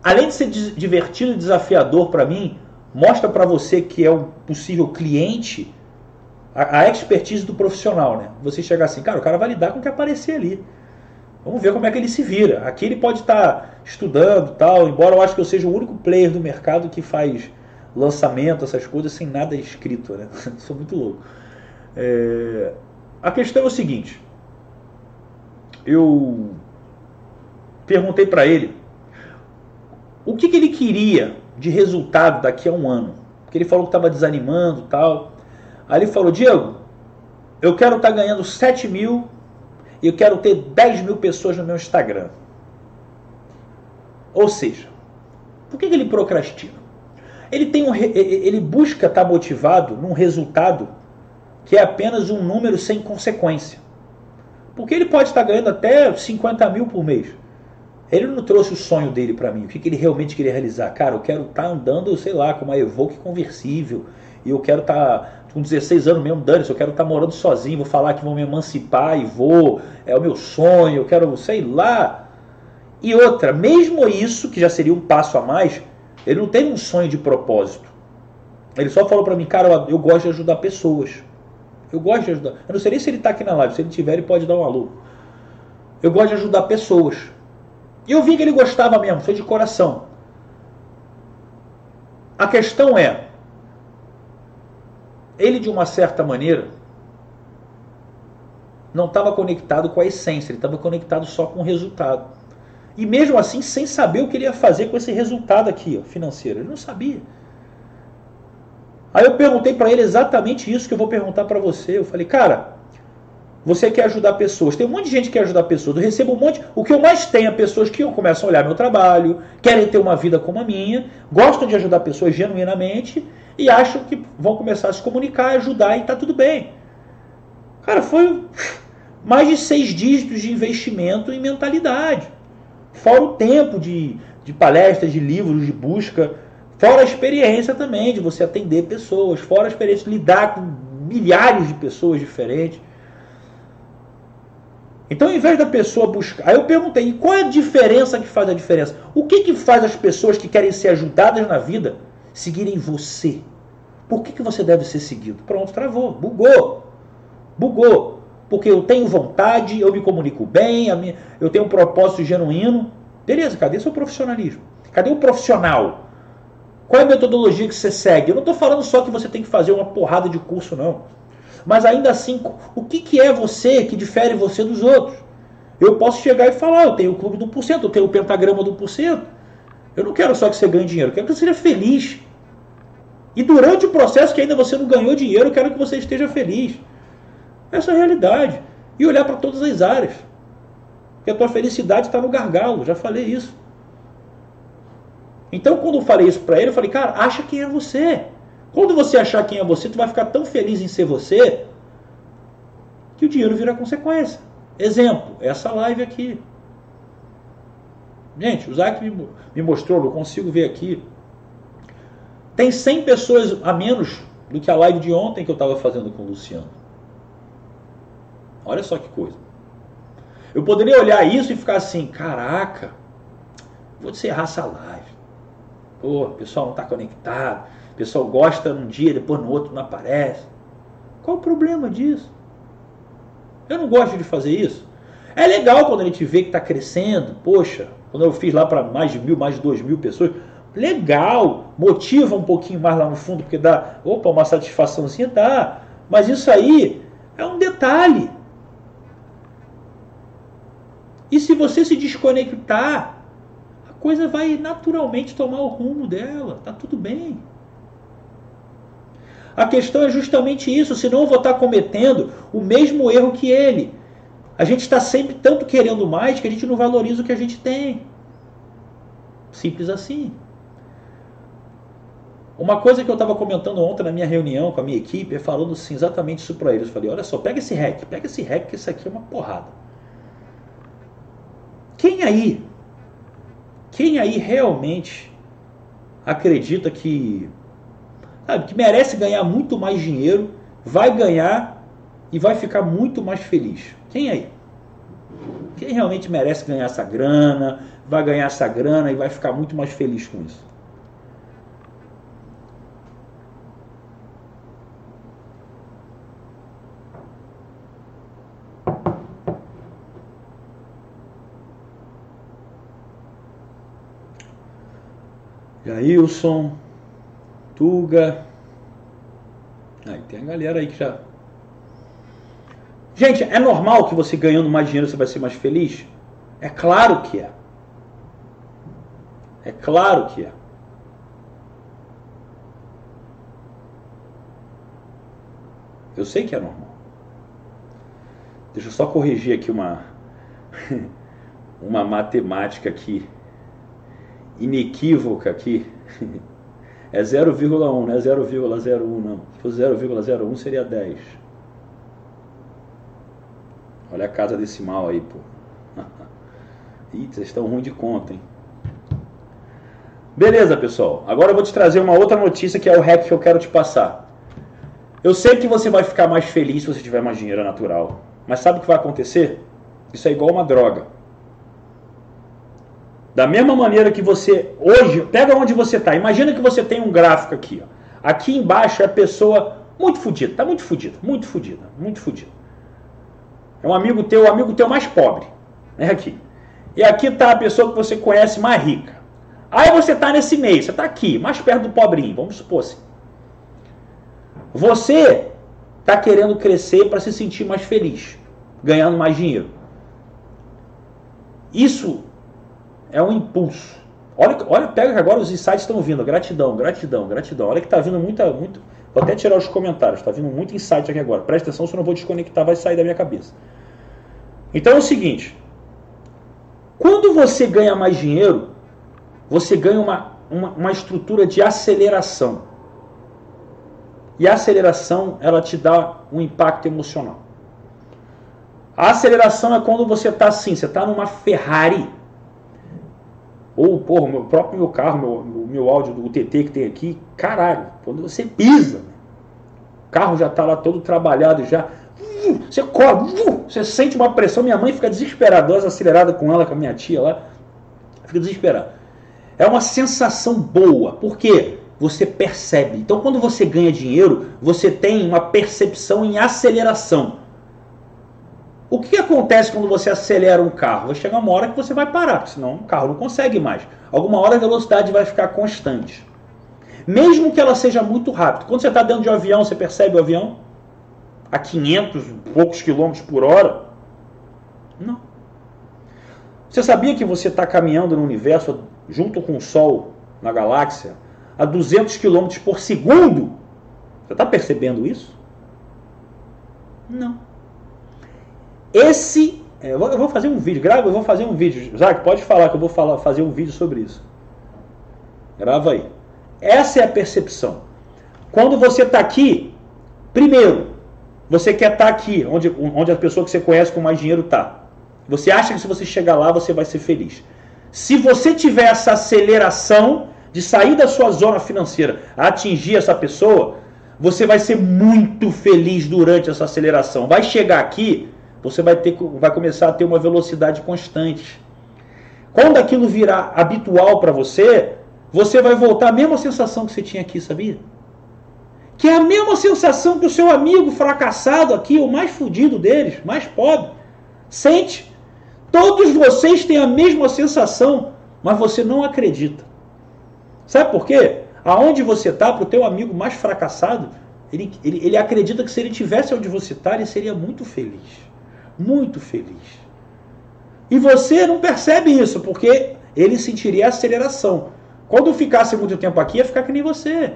além de ser divertido e desafiador para mim, mostra para você que é um possível cliente a, a expertise do profissional, né? Você chegar assim, cara, o cara vai lidar com o que aparecer ali. Vamos ver como é que ele se vira. Aqui ele pode estar estudando tal, embora eu acho que eu seja o único player do mercado que faz lançamento, essas coisas, sem nada escrito. Né? (laughs) Sou muito louco. É... A questão é o seguinte. Eu perguntei para ele o que, que, ele queria de resultado daqui a um ano. Porque ele falou que estava desanimando tal. Aí ele falou, Diego, eu quero estar tá ganhando 7 mil e eu quero ter 10 mil pessoas no meu Instagram. Ou seja, por que ele procrastina? Ele, tem um, ele busca estar motivado num resultado que é apenas um número sem consequência. Porque ele pode estar ganhando até 50 mil por mês. Ele não trouxe o sonho dele para mim, o que ele realmente queria realizar. Cara, eu quero estar andando, sei lá, com uma Evoque conversível, e eu quero estar com 16 anos mesmo, dane-se, eu quero estar morando sozinho, vou falar que vou me emancipar e vou, é o meu sonho, eu quero, sei lá. E outra, mesmo isso, que já seria um passo a mais, ele não tem um sonho de propósito. Ele só falou para mim, cara, eu gosto de ajudar pessoas. Eu gosto de ajudar. Eu não sei nem se ele está aqui na live, se ele tiver, ele pode dar um alô. Eu gosto de ajudar pessoas. E eu vi que ele gostava mesmo, foi de coração. A questão é, ele de uma certa maneira não estava conectado com a essência, ele estava conectado só com o resultado. E mesmo assim, sem saber o que ele ia fazer com esse resultado aqui, ó, financeiro. Ele não sabia. Aí eu perguntei para ele exatamente isso que eu vou perguntar para você. Eu falei, cara, você quer ajudar pessoas. Tem um monte de gente que quer ajudar pessoas. Eu recebo um monte. O que eu mais tenho é pessoas que começam a olhar meu trabalho, querem ter uma vida como a minha, gostam de ajudar pessoas genuinamente e acham que vão começar a se comunicar, ajudar e está tudo bem. Cara, foi (laughs) mais de seis dígitos de investimento em mentalidade. Fora o tempo de, de palestras, de livros, de busca. Fora a experiência também de você atender pessoas. Fora a experiência de lidar com milhares de pessoas diferentes. Então, ao invés da pessoa buscar. Aí eu perguntei: qual é a diferença que faz a diferença? O que, que faz as pessoas que querem ser ajudadas na vida seguirem você? Por que, que você deve ser seguido? Pronto, travou, bugou. Bugou. Porque eu tenho vontade, eu me comunico bem, minha, eu tenho um propósito genuíno. Beleza, cadê seu profissionalismo? Cadê o profissional? Qual é a metodologia que você segue? Eu não estou falando só que você tem que fazer uma porrada de curso, não. Mas ainda assim, o que, que é você que difere você dos outros? Eu posso chegar e falar, eu tenho o clube do 1%, eu tenho o pentagrama do 1%. Eu não quero só que você ganhe dinheiro, eu quero que você seja feliz. E durante o processo que ainda você não ganhou dinheiro, eu quero que você esteja feliz. Essa é a realidade. E olhar para todas as áreas. Porque a tua felicidade está no gargalo, já falei isso. Então, quando eu falei isso para ele, eu falei, cara, acha quem é você. Quando você achar quem é você, tu vai ficar tão feliz em ser você que o dinheiro vira consequência. Exemplo, essa live aqui. Gente, o Zac me mostrou, eu consigo ver aqui. Tem 100 pessoas a menos do que a live de ontem que eu estava fazendo com o Luciano. Olha só que coisa. Eu poderia olhar isso e ficar assim, caraca, vou encerrar essa live. Pô, o pessoal não está conectado, o pessoal gosta num dia, depois no outro não aparece. Qual o problema disso? Eu não gosto de fazer isso. É legal quando a gente vê que está crescendo. Poxa, quando eu fiz lá para mais de mil, mais de dois mil pessoas, legal, motiva um pouquinho mais lá no fundo, porque dá, opa, uma satisfaçãozinha, dá. Mas isso aí é um detalhe. E se você se desconectar, a coisa vai naturalmente tomar o rumo dela, tá tudo bem. A questão é justamente isso, senão eu vou estar cometendo o mesmo erro que ele. A gente está sempre tanto querendo mais que a gente não valoriza o que a gente tem. Simples assim. Uma coisa que eu estava comentando ontem na minha reunião com a minha equipe é falando assim, exatamente isso para eles. Eu falei, olha só, pega esse REC, pega esse REC, que isso aqui é uma porrada. Quem aí, quem aí realmente acredita que sabe, que merece ganhar muito mais dinheiro, vai ganhar e vai ficar muito mais feliz. Quem aí? Quem realmente merece ganhar essa grana, vai ganhar essa grana e vai ficar muito mais feliz com isso? Jailson. Tuga. Aí tem a galera aí que já. Gente, é normal que você ganhando mais dinheiro você vai ser mais feliz? É claro que é. É claro que é. Eu sei que é normal. Deixa eu só corrigir aqui uma (laughs) uma matemática aqui inequívoca aqui. (laughs) É 0,1, não é 0,01 não. Se fosse 0,01 seria 10. Olha a casa decimal aí, pô. (laughs) Ih, vocês estão ruim de conta, hein? Beleza, pessoal. Agora eu vou te trazer uma outra notícia que é o hack que eu quero te passar. Eu sei que você vai ficar mais feliz se você tiver mais dinheiro natural. Mas sabe o que vai acontecer? Isso é igual uma droga. Da mesma maneira que você hoje, pega onde você está. Imagina que você tem um gráfico aqui. Ó. Aqui embaixo é a pessoa muito fodida, está muito fodida, muito fodida, muito fodida. É um amigo teu, o amigo teu mais pobre, né? Aqui. E aqui está a pessoa que você conhece mais rica. Aí você está nesse meio, você está aqui, mais perto do pobrinho, vamos supor assim. Você está querendo crescer para se sentir mais feliz, ganhando mais dinheiro. Isso é um impulso. Olha, olha, pega que agora os insights estão vindo. Gratidão, gratidão, gratidão. Olha que está vindo muita, muito. Vou até tirar os comentários. Está vindo muito insight aqui agora. Presta atenção, se eu vou desconectar, vai sair da minha cabeça. Então é o seguinte: quando você ganha mais dinheiro, você ganha uma, uma, uma estrutura de aceleração. E a aceleração, ela te dá um impacto emocional. A aceleração é quando você está assim, você está numa Ferrari ou, porra, o próprio meu carro, meu, meu áudio do TT que tem aqui, caralho, quando você pisa, o carro já está lá todo trabalhado já, você corre, você sente uma pressão, minha mãe fica desesperada, acelerada com ela, com a minha tia lá, fica desesperada. É uma sensação boa, porque você percebe. Então, quando você ganha dinheiro, você tem uma percepção em aceleração. O que acontece quando você acelera um carro? Vai chegar uma hora que você vai parar, porque senão o carro não consegue mais. Alguma hora a velocidade vai ficar constante. Mesmo que ela seja muito rápida. Quando você está dentro de um avião, você percebe o avião? A 500 poucos quilômetros por hora? Não. Você sabia que você está caminhando no universo junto com o Sol, na galáxia, a 200 quilômetros por segundo? Você está percebendo isso? Não. Esse. É, eu, vou, fazer um vídeo, grava, eu vou fazer um vídeo. Zac, pode falar que eu vou falar, fazer um vídeo sobre isso. Grava aí. Essa é a percepção. Quando você está aqui, primeiro, você quer estar tá aqui, onde, onde a pessoa que você conhece com mais dinheiro está. Você acha que se você chegar lá, você vai ser feliz. Se você tiver essa aceleração de sair da sua zona financeira a atingir essa pessoa, você vai ser muito feliz durante essa aceleração. Vai chegar aqui, você vai, ter, vai começar a ter uma velocidade constante. Quando aquilo virar habitual para você, você vai voltar à mesma sensação que você tinha aqui, sabia? Que é a mesma sensação que o seu amigo fracassado aqui, o mais fudido deles, mais pobre, sente. Todos vocês têm a mesma sensação, mas você não acredita. Sabe por quê? Aonde você está, para o teu amigo mais fracassado, ele, ele, ele acredita que se ele tivesse onde você está, ele seria muito feliz. Muito feliz. E você não percebe isso, porque ele sentiria aceleração. Quando ficasse muito tempo aqui, ia ficar que nem você.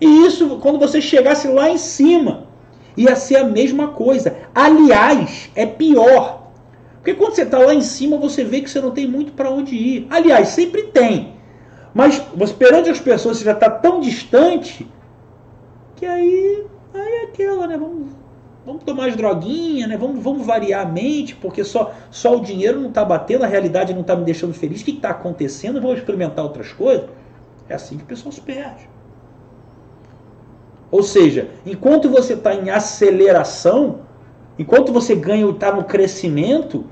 E isso, quando você chegasse lá em cima, ia ser a mesma coisa. Aliás, é pior. Porque quando você está lá em cima, você vê que você não tem muito para onde ir. Aliás, sempre tem. Mas perante as pessoas você já está tão distante que aí, aí é aquela, né? Vamos, vamos tomar as droguinhas, né? Vamos, vamos variar a mente, porque só, só o dinheiro não está batendo, a realidade não está me deixando feliz. O que está acontecendo? Vamos experimentar outras coisas. É assim que o pessoal se perde. Ou seja, enquanto você está em aceleração, enquanto você ganha está no crescimento,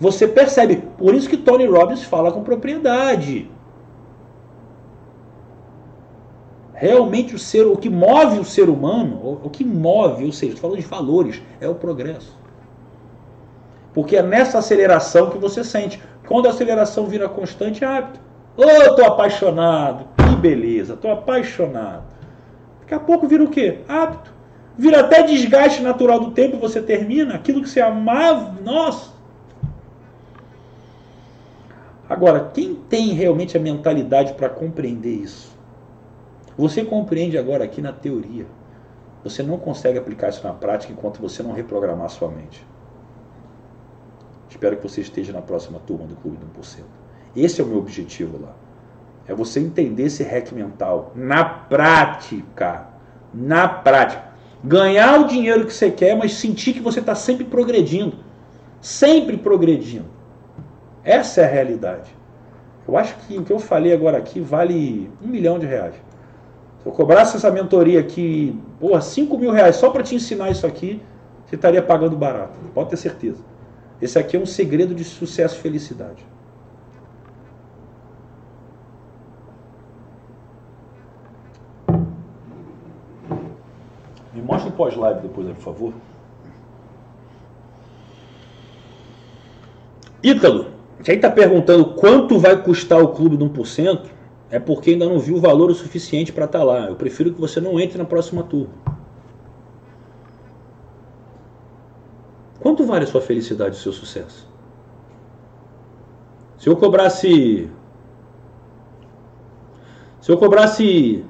você percebe. Por isso que Tony Robbins fala com propriedade. Realmente o ser, o que move o ser humano, o que move, ou seja, falando de valores, é o progresso. Porque é nessa aceleração que você sente. Quando a aceleração vira constante, é hábito. Ô, oh, tô apaixonado. Que beleza, tô apaixonado. Daqui a pouco vira o quê? Hábito. Vira até desgaste natural do tempo você termina. Aquilo que você amava, nossa. Agora, quem tem realmente a mentalidade para compreender isso? Você compreende agora aqui na teoria. Você não consegue aplicar isso na prática enquanto você não reprogramar sua mente. Espero que você esteja na próxima turma do Clube do 1%. Esse é o meu objetivo lá. É você entender esse hack mental na prática. Na prática. Ganhar o dinheiro que você quer, mas sentir que você está sempre progredindo. Sempre progredindo. Essa é a realidade. Eu acho que o que eu falei agora aqui vale um milhão de reais. Se eu cobrasse essa mentoria aqui, porra, 5 mil reais só para te ensinar isso aqui, você estaria pagando barato. Pode ter certeza. Esse aqui é um segredo de sucesso e felicidade. Me mostra o pós-live depois, por favor. Ítalo, quem está perguntando quanto vai custar o clube de 1%, é porque ainda não viu o valor o suficiente para estar tá lá. Eu prefiro que você não entre na próxima turma. Quanto vale a sua felicidade e o seu sucesso? Se eu cobrasse. Se eu cobrasse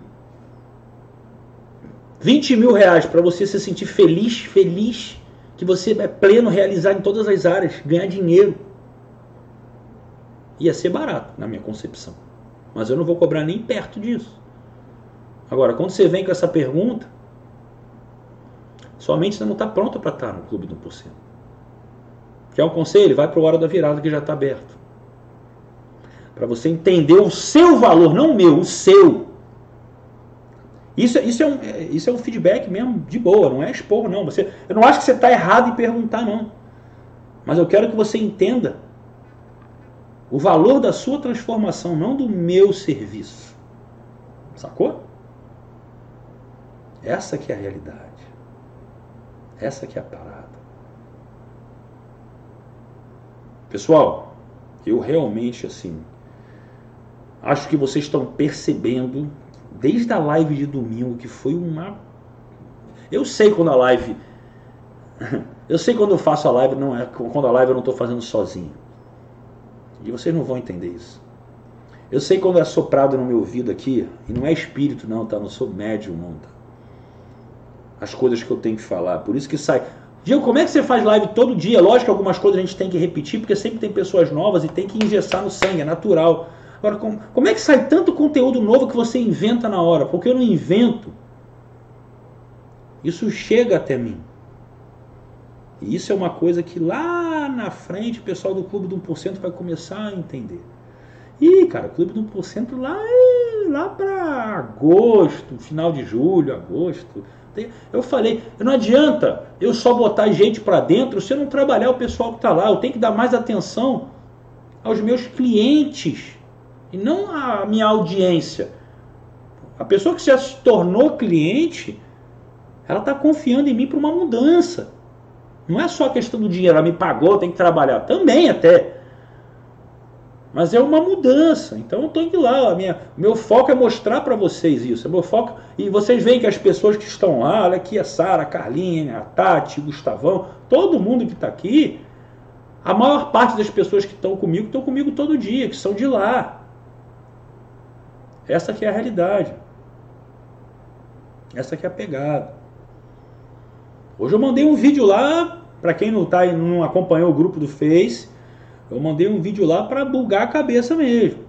20 mil reais para você se sentir feliz, feliz, que você é pleno, realizado em todas as áreas, ganhar dinheiro, ia ser barato, na minha concepção. Mas eu não vou cobrar nem perto disso. Agora, quando você vem com essa pergunta, sua mente não está pronta para estar no clube do 1%. Quer um conselho? Vai para o Hora da Virada que já está aberto. Para você entender o seu valor, não o meu, o seu. Isso, isso, é um, isso é um feedback mesmo de boa, não é expor, não. Você, eu não acho que você está errado em perguntar, não. Mas eu quero que você entenda o valor da sua transformação, não do meu serviço. Sacou? Essa que é a realidade. Essa que é a parada. Pessoal, eu realmente assim acho que vocês estão percebendo desde a live de domingo que foi uma eu sei quando a live (laughs) eu sei quando eu faço a live não é quando a live eu não estou fazendo sozinho e vocês não vão entender isso. Eu sei quando é soprado no meu ouvido aqui, e não é espírito não, tá? Não sou médium não, tá? As coisas que eu tenho que falar. Por isso que sai. Diego, como é que você faz live todo dia? Lógico que algumas coisas a gente tem que repetir, porque sempre tem pessoas novas e tem que engessar no sangue, é natural. Agora, como, como é que sai tanto conteúdo novo que você inventa na hora? Porque eu não invento. Isso chega até mim. E isso é uma coisa que lá na frente o pessoal do Clube do 1% vai começar a entender. E, cara, o Clube do 1% lá, é lá para agosto, final de julho, agosto. Eu falei, não adianta eu só botar gente para dentro se eu não trabalhar o pessoal que está lá. Eu tenho que dar mais atenção aos meus clientes e não à minha audiência. A pessoa que já se tornou cliente, ela está confiando em mim para uma mudança. Não é só a questão do dinheiro, ela me pagou, tem que trabalhar. Também até. Mas é uma mudança. Então eu estou indo lá. A minha, meu foco é mostrar para vocês isso. É meu foco. E vocês veem que as pessoas que estão lá, olha aqui a Sara, a Carlinha, a Tati, o Gustavão, todo mundo que está aqui, a maior parte das pessoas que estão comigo estão comigo todo dia, que são de lá. Essa que é a realidade. Essa que é a pegada. Hoje eu mandei um vídeo lá, para quem não, tá, não acompanhou o grupo do Face, eu mandei um vídeo lá para bugar a cabeça mesmo.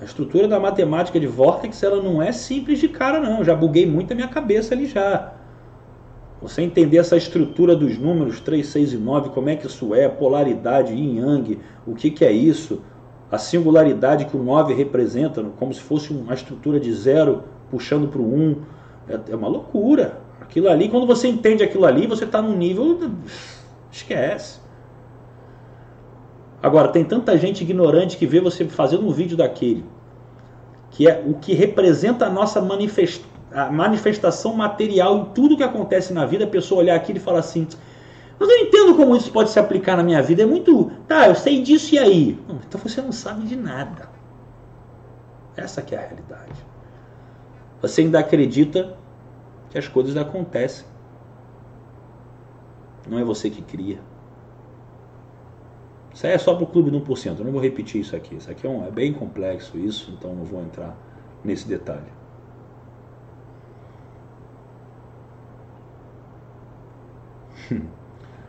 A estrutura da matemática de Vortex ela não é simples de cara não, eu já buguei muito a minha cabeça ali já. Você entender essa estrutura dos números 3, 6 e 9, como é que isso é, polaridade, yin yang, o que, que é isso, a singularidade que o 9 representa, como se fosse uma estrutura de zero puxando para o 1, é, é uma loucura. Aquilo ali, quando você entende aquilo ali, você está num nível. Esquece. Agora, tem tanta gente ignorante que vê você fazendo um vídeo daquele, que é o que representa a nossa a manifestação material em tudo que acontece na vida, a pessoa olhar aquilo e falar assim. Mas eu entendo como isso pode se aplicar na minha vida. É muito. Tá, eu sei disso e aí. Não, então você não sabe de nada. Essa que é a realidade. Você ainda acredita que as coisas acontecem. Não é você que cria. Isso aí é só para o clube do 1%. Eu não vou repetir isso aqui. Isso aqui é, um, é bem complexo isso, então não vou entrar nesse detalhe. (laughs)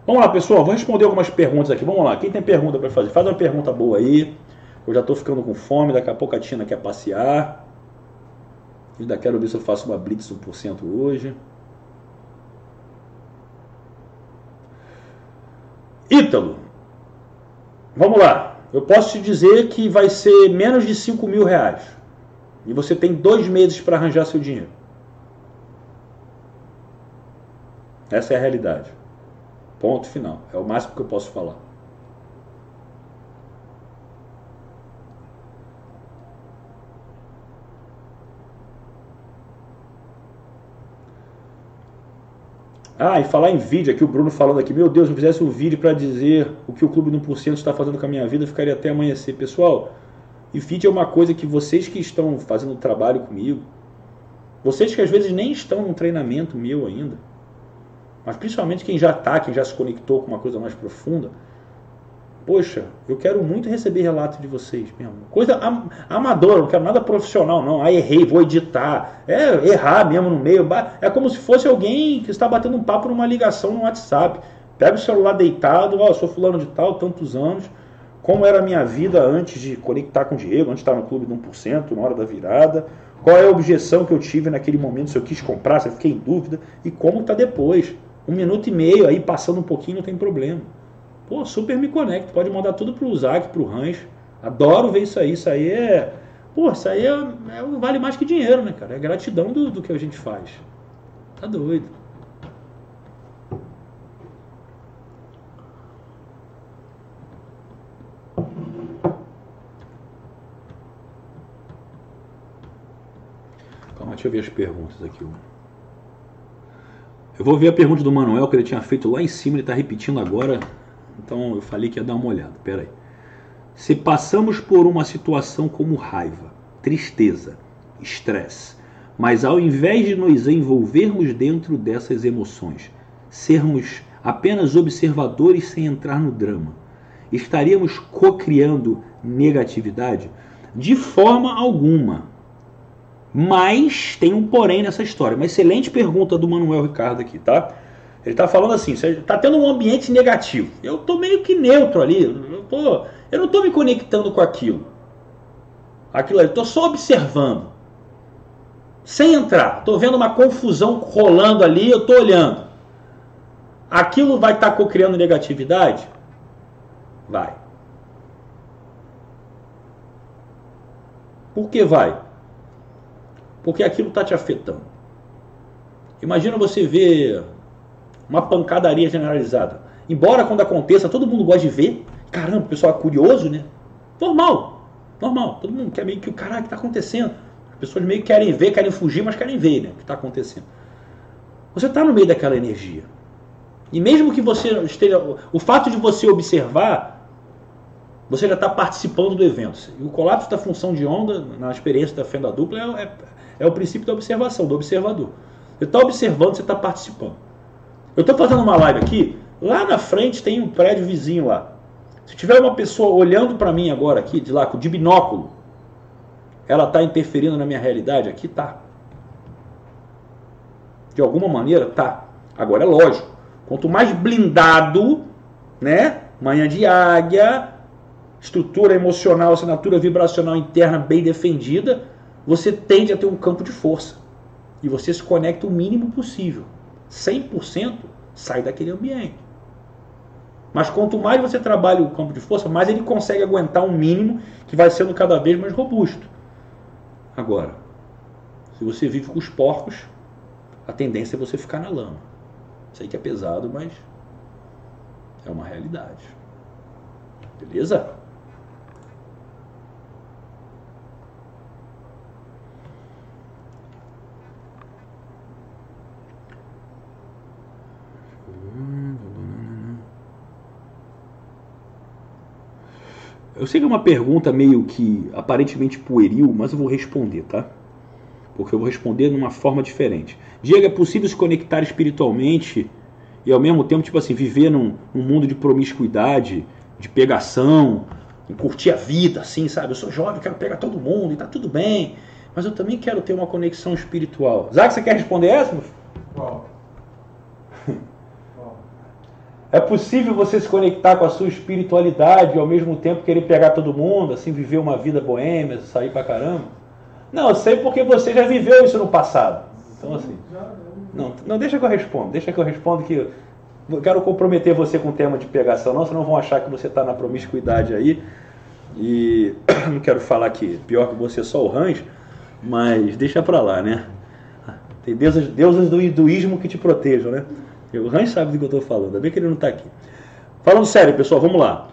Vamos lá, pessoal. Vou responder algumas perguntas aqui. Vamos lá. Quem tem pergunta para fazer? Faz uma pergunta boa aí. Eu já estou ficando com fome. Daqui a pouco a Tina quer passear. Ainda quero ver se eu faço uma blitz 1% hoje. Ítalo. Vamos lá. Eu posso te dizer que vai ser menos de 5 mil reais. E você tem dois meses para arranjar seu dinheiro. Essa é a realidade. Ponto final. É o máximo que eu posso falar. Ah, e falar em vídeo, aqui o Bruno falando aqui, meu Deus, se eu fizesse um vídeo para dizer o que o Clube do 1% está fazendo com a minha vida, ficaria até amanhecer. Pessoal, e vídeo é uma coisa que vocês que estão fazendo trabalho comigo, vocês que às vezes nem estão num treinamento meu ainda, mas principalmente quem já está, quem já se conectou com uma coisa mais profunda, Poxa, eu quero muito receber relato de vocês mesmo. Coisa am amadora, não quero nada profissional, não. Ah, errei, vou editar. É errar mesmo no meio. É como se fosse alguém que está batendo um papo numa ligação no WhatsApp. Pega o celular deitado, ó, oh, sou fulano de tal, tantos anos. Como era a minha vida antes de conectar com o Diego, antes de estar no clube de 1%, na hora da virada. Qual é a objeção que eu tive naquele momento, se eu quis comprar, se eu fiquei em dúvida. E como está depois. Um minuto e meio aí, passando um pouquinho, não tem problema. Pô, super me conecto. Pode mandar tudo pro Zac, pro Rancho. Adoro ver isso aí. Isso aí é. Pô, isso aí é, é, vale mais que dinheiro, né, cara? É gratidão do, do que a gente faz. Tá doido. Calma, deixa eu ver as perguntas aqui. Eu vou ver a pergunta do Manuel que ele tinha feito lá em cima, ele está repetindo agora. Então eu falei que ia dar uma olhada. Pera aí. Se passamos por uma situação como raiva, tristeza, estresse, mas ao invés de nos envolvermos dentro dessas emoções, sermos apenas observadores sem entrar no drama, estaríamos co-criando negatividade? De forma alguma. Mas tem um porém nessa história. Uma excelente pergunta do Manuel Ricardo aqui, tá? Ele está falando assim, está tendo um ambiente negativo. Eu estou meio que neutro ali. Eu, tô, eu não estou me conectando com aquilo. aquilo ali, estou só observando. Sem entrar. Estou vendo uma confusão rolando ali, eu estou olhando. Aquilo vai estar tá criando negatividade? Vai. Por que vai? Porque aquilo está te afetando. Imagina você ver uma pancadaria generalizada. Embora quando aconteça, todo mundo gosta de ver. Caramba, o pessoal é curioso, né? Normal. Normal. Todo mundo quer meio que o caralho que está acontecendo. As pessoas meio que querem ver, querem fugir, mas querem ver né, o que está acontecendo. Você está no meio daquela energia. E mesmo que você esteja. O fato de você observar você já está participando do evento. E o colapso da função de onda, na experiência da fenda dupla, é, é, é o princípio da observação, do observador. Você está observando, você está participando. Eu estou fazendo uma live aqui, lá na frente tem um prédio vizinho lá. Se tiver uma pessoa olhando para mim agora aqui, de lá, de binóculo, ela está interferindo na minha realidade? Aqui tá. De alguma maneira tá. Agora é lógico. Quanto mais blindado, né? Manhã de águia, estrutura emocional, assinatura vibracional interna bem defendida, você tende a ter um campo de força. E você se conecta o mínimo possível. 100% sai daquele ambiente. Mas quanto mais você trabalha o campo de força, mais ele consegue aguentar um mínimo que vai sendo cada vez mais robusto. Agora, se você vive com os porcos, a tendência é você ficar na lama. Sei que é pesado, mas é uma realidade. Beleza? Eu sei que é uma pergunta meio que aparentemente pueril, mas eu vou responder, tá? Porque eu vou responder de uma forma diferente. Diego, é possível se conectar espiritualmente e ao mesmo tempo, tipo assim, viver num, num mundo de promiscuidade, de pegação, e curtir a vida, assim, sabe? Eu sou jovem, quero pegar todo mundo e tá tudo bem, mas eu também quero ter uma conexão espiritual. Zac, você quer responder essa? Qual? É possível você se conectar com a sua espiritualidade e ao mesmo tempo querer pegar todo mundo, assim, viver uma vida boêmia, sair pra caramba? Não, eu sei porque você já viveu isso no passado. Então, assim. Não, não deixa que eu responda, deixa que eu responda que eu quero comprometer você com o tema de pegação, não, senão vão achar que você está na promiscuidade aí. E (coughs) não quero falar que pior que você é só o Rãs, mas deixa pra lá, né? Tem deusas, deusas do hinduísmo que te protejam, né? O Hans sabe do que eu estou falando, ainda bem que ele não está aqui. Falando sério, pessoal, vamos lá.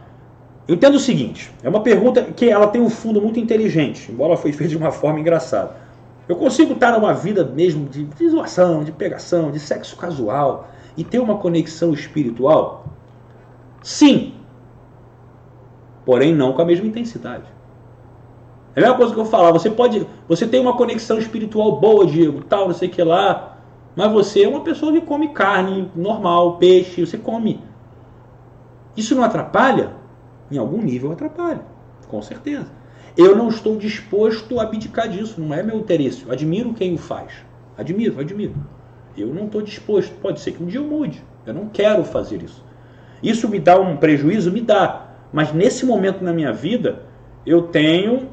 Entendo o seguinte, é uma pergunta que ela tem um fundo muito inteligente, embora foi feita de uma forma engraçada. Eu consigo estar numa vida mesmo de, de zoação, de pegação, de sexo casual e ter uma conexão espiritual? Sim. Porém, não com a mesma intensidade. É a mesma coisa que eu falar, você pode, você tem uma conexão espiritual boa, Diego, tal, não sei o que lá, mas você é uma pessoa que come carne normal, peixe, você come. Isso não atrapalha? Em algum nível atrapalha, com certeza. Eu não estou disposto a abdicar disso, não é meu interesse. Eu admiro quem o faz. Admiro, admiro. Eu não estou disposto. Pode ser que um dia eu mude. Eu não quero fazer isso. Isso me dá um prejuízo? Me dá. Mas nesse momento na minha vida, eu tenho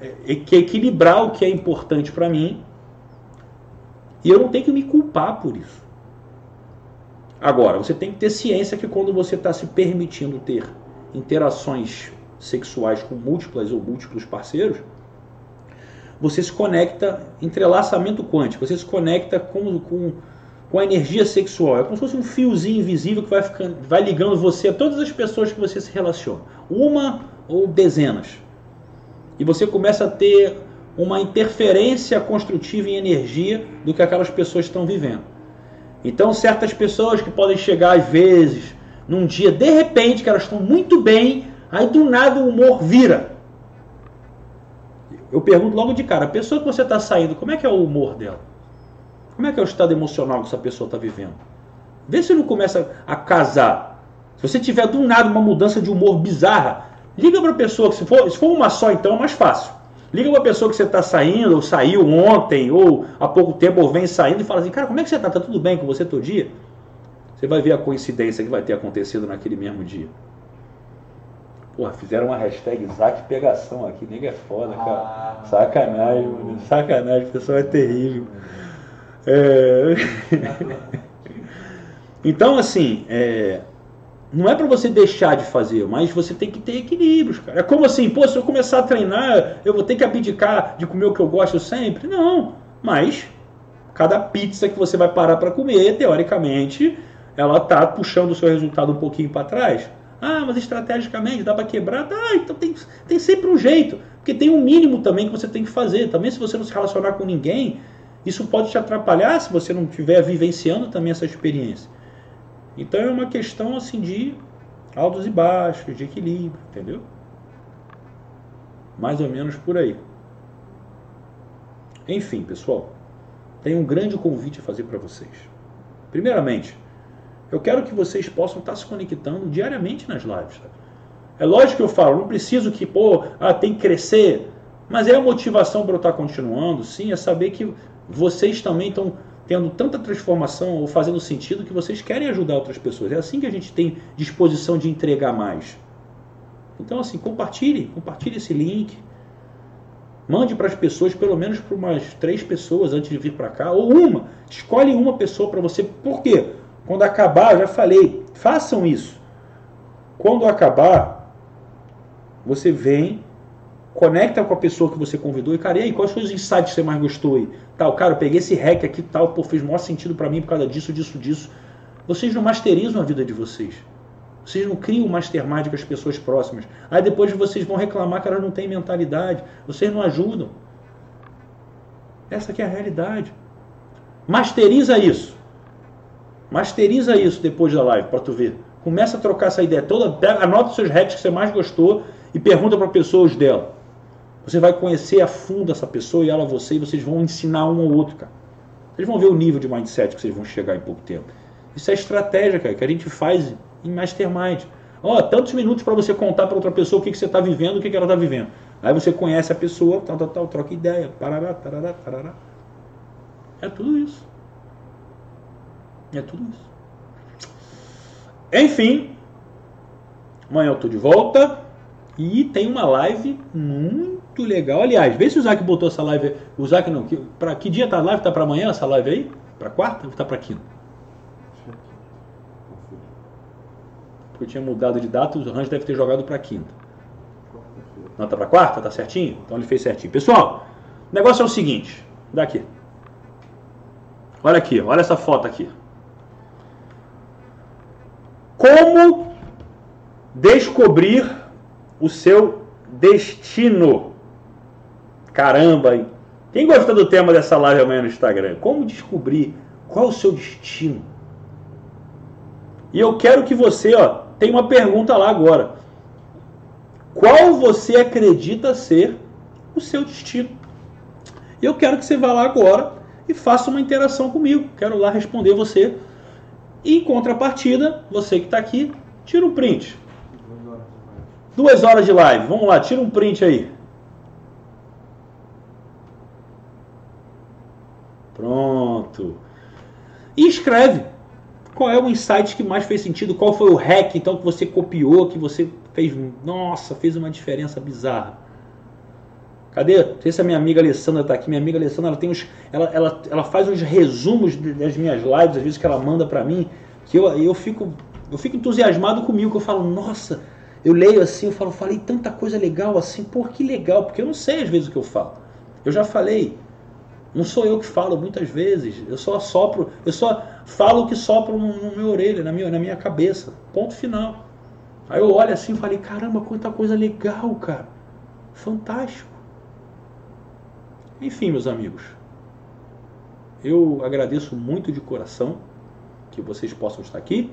é, que equilibrar o que é importante para mim e eu não tenho que me culpar por isso. Agora, você tem que ter ciência que quando você está se permitindo ter interações sexuais com múltiplas ou múltiplos parceiros, você se conecta, entrelaçamento quântico, você se conecta com, com, com a energia sexual. É como se fosse um fiozinho invisível que vai, ficando, vai ligando você a todas as pessoas que você se relaciona. Uma ou dezenas. E você começa a ter uma interferência construtiva em energia do que aquelas pessoas estão vivendo. Então, certas pessoas que podem chegar às vezes num dia, de repente, que elas estão muito bem, aí do nada o humor vira. Eu pergunto logo de cara, a pessoa que você está saindo, como é que é o humor dela? Como é que é o estado emocional que essa pessoa está vivendo? Vê se não começa a casar. Se você tiver do nada uma mudança de humor bizarra, liga para a pessoa, se for, se for uma só então é mais fácil. Liga uma pessoa que você está saindo, ou saiu ontem, ou há pouco tempo, ou vem saindo, e fala assim, cara, como é que você está? Está tudo bem com você todo dia? Você vai ver a coincidência que vai ter acontecido naquele mesmo dia. Porra, fizeram uma hashtag Isaac Pegação aqui, nega é foda, cara. Ah, sacanagem, mano. Sacanagem, o pessoal é terrível. É... (laughs) então, assim, é... não é para você deixar de fazer, mas você tem que ter equilíbrios, cara. É como assim, pô, se eu começar a treinar, eu vou ter que abdicar de comer o que eu gosto sempre? Não, mas cada pizza que você vai parar para comer, teoricamente, ela tá puxando o seu resultado um pouquinho para trás. Ah, mas estrategicamente dá para quebrar? Dá, então tem, tem sempre um jeito. Porque tem um mínimo também que você tem que fazer. Também se você não se relacionar com ninguém, isso pode te atrapalhar se você não estiver vivenciando também essa experiência. Então é uma questão assim de altos e baixos, de equilíbrio, entendeu? Mais ou menos por aí. Enfim, pessoal, tenho um grande convite a fazer para vocês. Primeiramente, eu quero que vocês possam estar se conectando diariamente nas lives. É lógico que eu falo, não preciso que, pô, ah, tem que crescer. Mas é a motivação para eu estar continuando, sim, é saber que vocês também estão tendo tanta transformação ou fazendo sentido que vocês querem ajudar outras pessoas. É assim que a gente tem disposição de entregar mais. Então, assim, compartilhe, compartilhe esse link. Mande para as pessoas, pelo menos para umas três pessoas antes de vir para cá, ou uma. Escolhe uma pessoa para você. Por quê? Quando acabar, já falei, façam isso. Quando acabar, você vem, conecta com a pessoa que você convidou e, cara, e aí, quais foram os insights que você mais gostou aí? Tal, cara, eu peguei esse hack aqui tal, pô, fez maior sentido para mim por causa disso, disso, disso. Vocês não masterizam a vida de vocês. Vocês não criam um mastermind com as pessoas próximas. Aí depois vocês vão reclamar que elas não têm mentalidade. Vocês não ajudam. Essa é a realidade. Masteriza isso. Masteriza isso depois da live para tu ver. Começa a trocar essa ideia toda, anota os seus hacks que você mais gostou e pergunta para pessoas dela. Você vai conhecer a fundo essa pessoa e ela você e vocês vão ensinar um ao outro, cara. Vocês vão ver o nível de mindset que vocês vão chegar em pouco tempo. Isso é estratégia, cara, que a gente faz em mastermind. Ó, oh, tantos minutos para você contar para outra pessoa o que, que você está vivendo, o que, que ela está vivendo. Aí você conhece a pessoa, tal, tal, tal, troca ideia, parará. É tudo isso. É tudo isso. Enfim, amanhã eu tô de volta e tem uma live muito legal. Aliás, vê se o Zac botou essa live. O Zac não. Para que dia tá a live? Tá para amanhã essa live aí? Para quarta ou tá para quinta? Porque eu tinha mudado de data, o Range deve ter jogado para quinta. Não tá para quarta? Tá certinho? Então ele fez certinho. Pessoal, o negócio é o seguinte. Daqui. Olha aqui, olha essa foto aqui. Como descobrir o seu destino? Caramba? Quem gosta do tema dessa live amanhã no Instagram? Como descobrir qual é o seu destino? E eu quero que você, ó, tem uma pergunta lá agora. Qual você acredita ser o seu destino? E eu quero que você vá lá agora e faça uma interação comigo. Quero lá responder você e em contrapartida, você que está aqui, tira um print. Duas horas de live. Vamos lá, tira um print aí. Pronto. E escreve. Qual é o insight que mais fez sentido? Qual foi o hack então que você copiou, que você fez, nossa, fez uma diferença bizarra? Cadê? Não sei se a minha amiga Alessandra está aqui. Minha amiga Alessandra ela tem uns, ela, ela, ela faz uns resumos das minhas lives, às vezes que ela manda para mim, que eu, eu fico eu fico entusiasmado comigo, que eu falo, nossa, eu leio assim, eu falo, falei tanta coisa legal assim, pô, que legal, porque eu não sei às vezes o que eu falo. Eu já falei, não sou eu que falo muitas vezes, eu só sopro, eu só falo o que sopro no meu orelha, na minha, na minha cabeça. Ponto final. Aí eu olho assim e falei, caramba, quanta coisa legal, cara. Fantástico. Enfim, meus amigos, eu agradeço muito de coração que vocês possam estar aqui.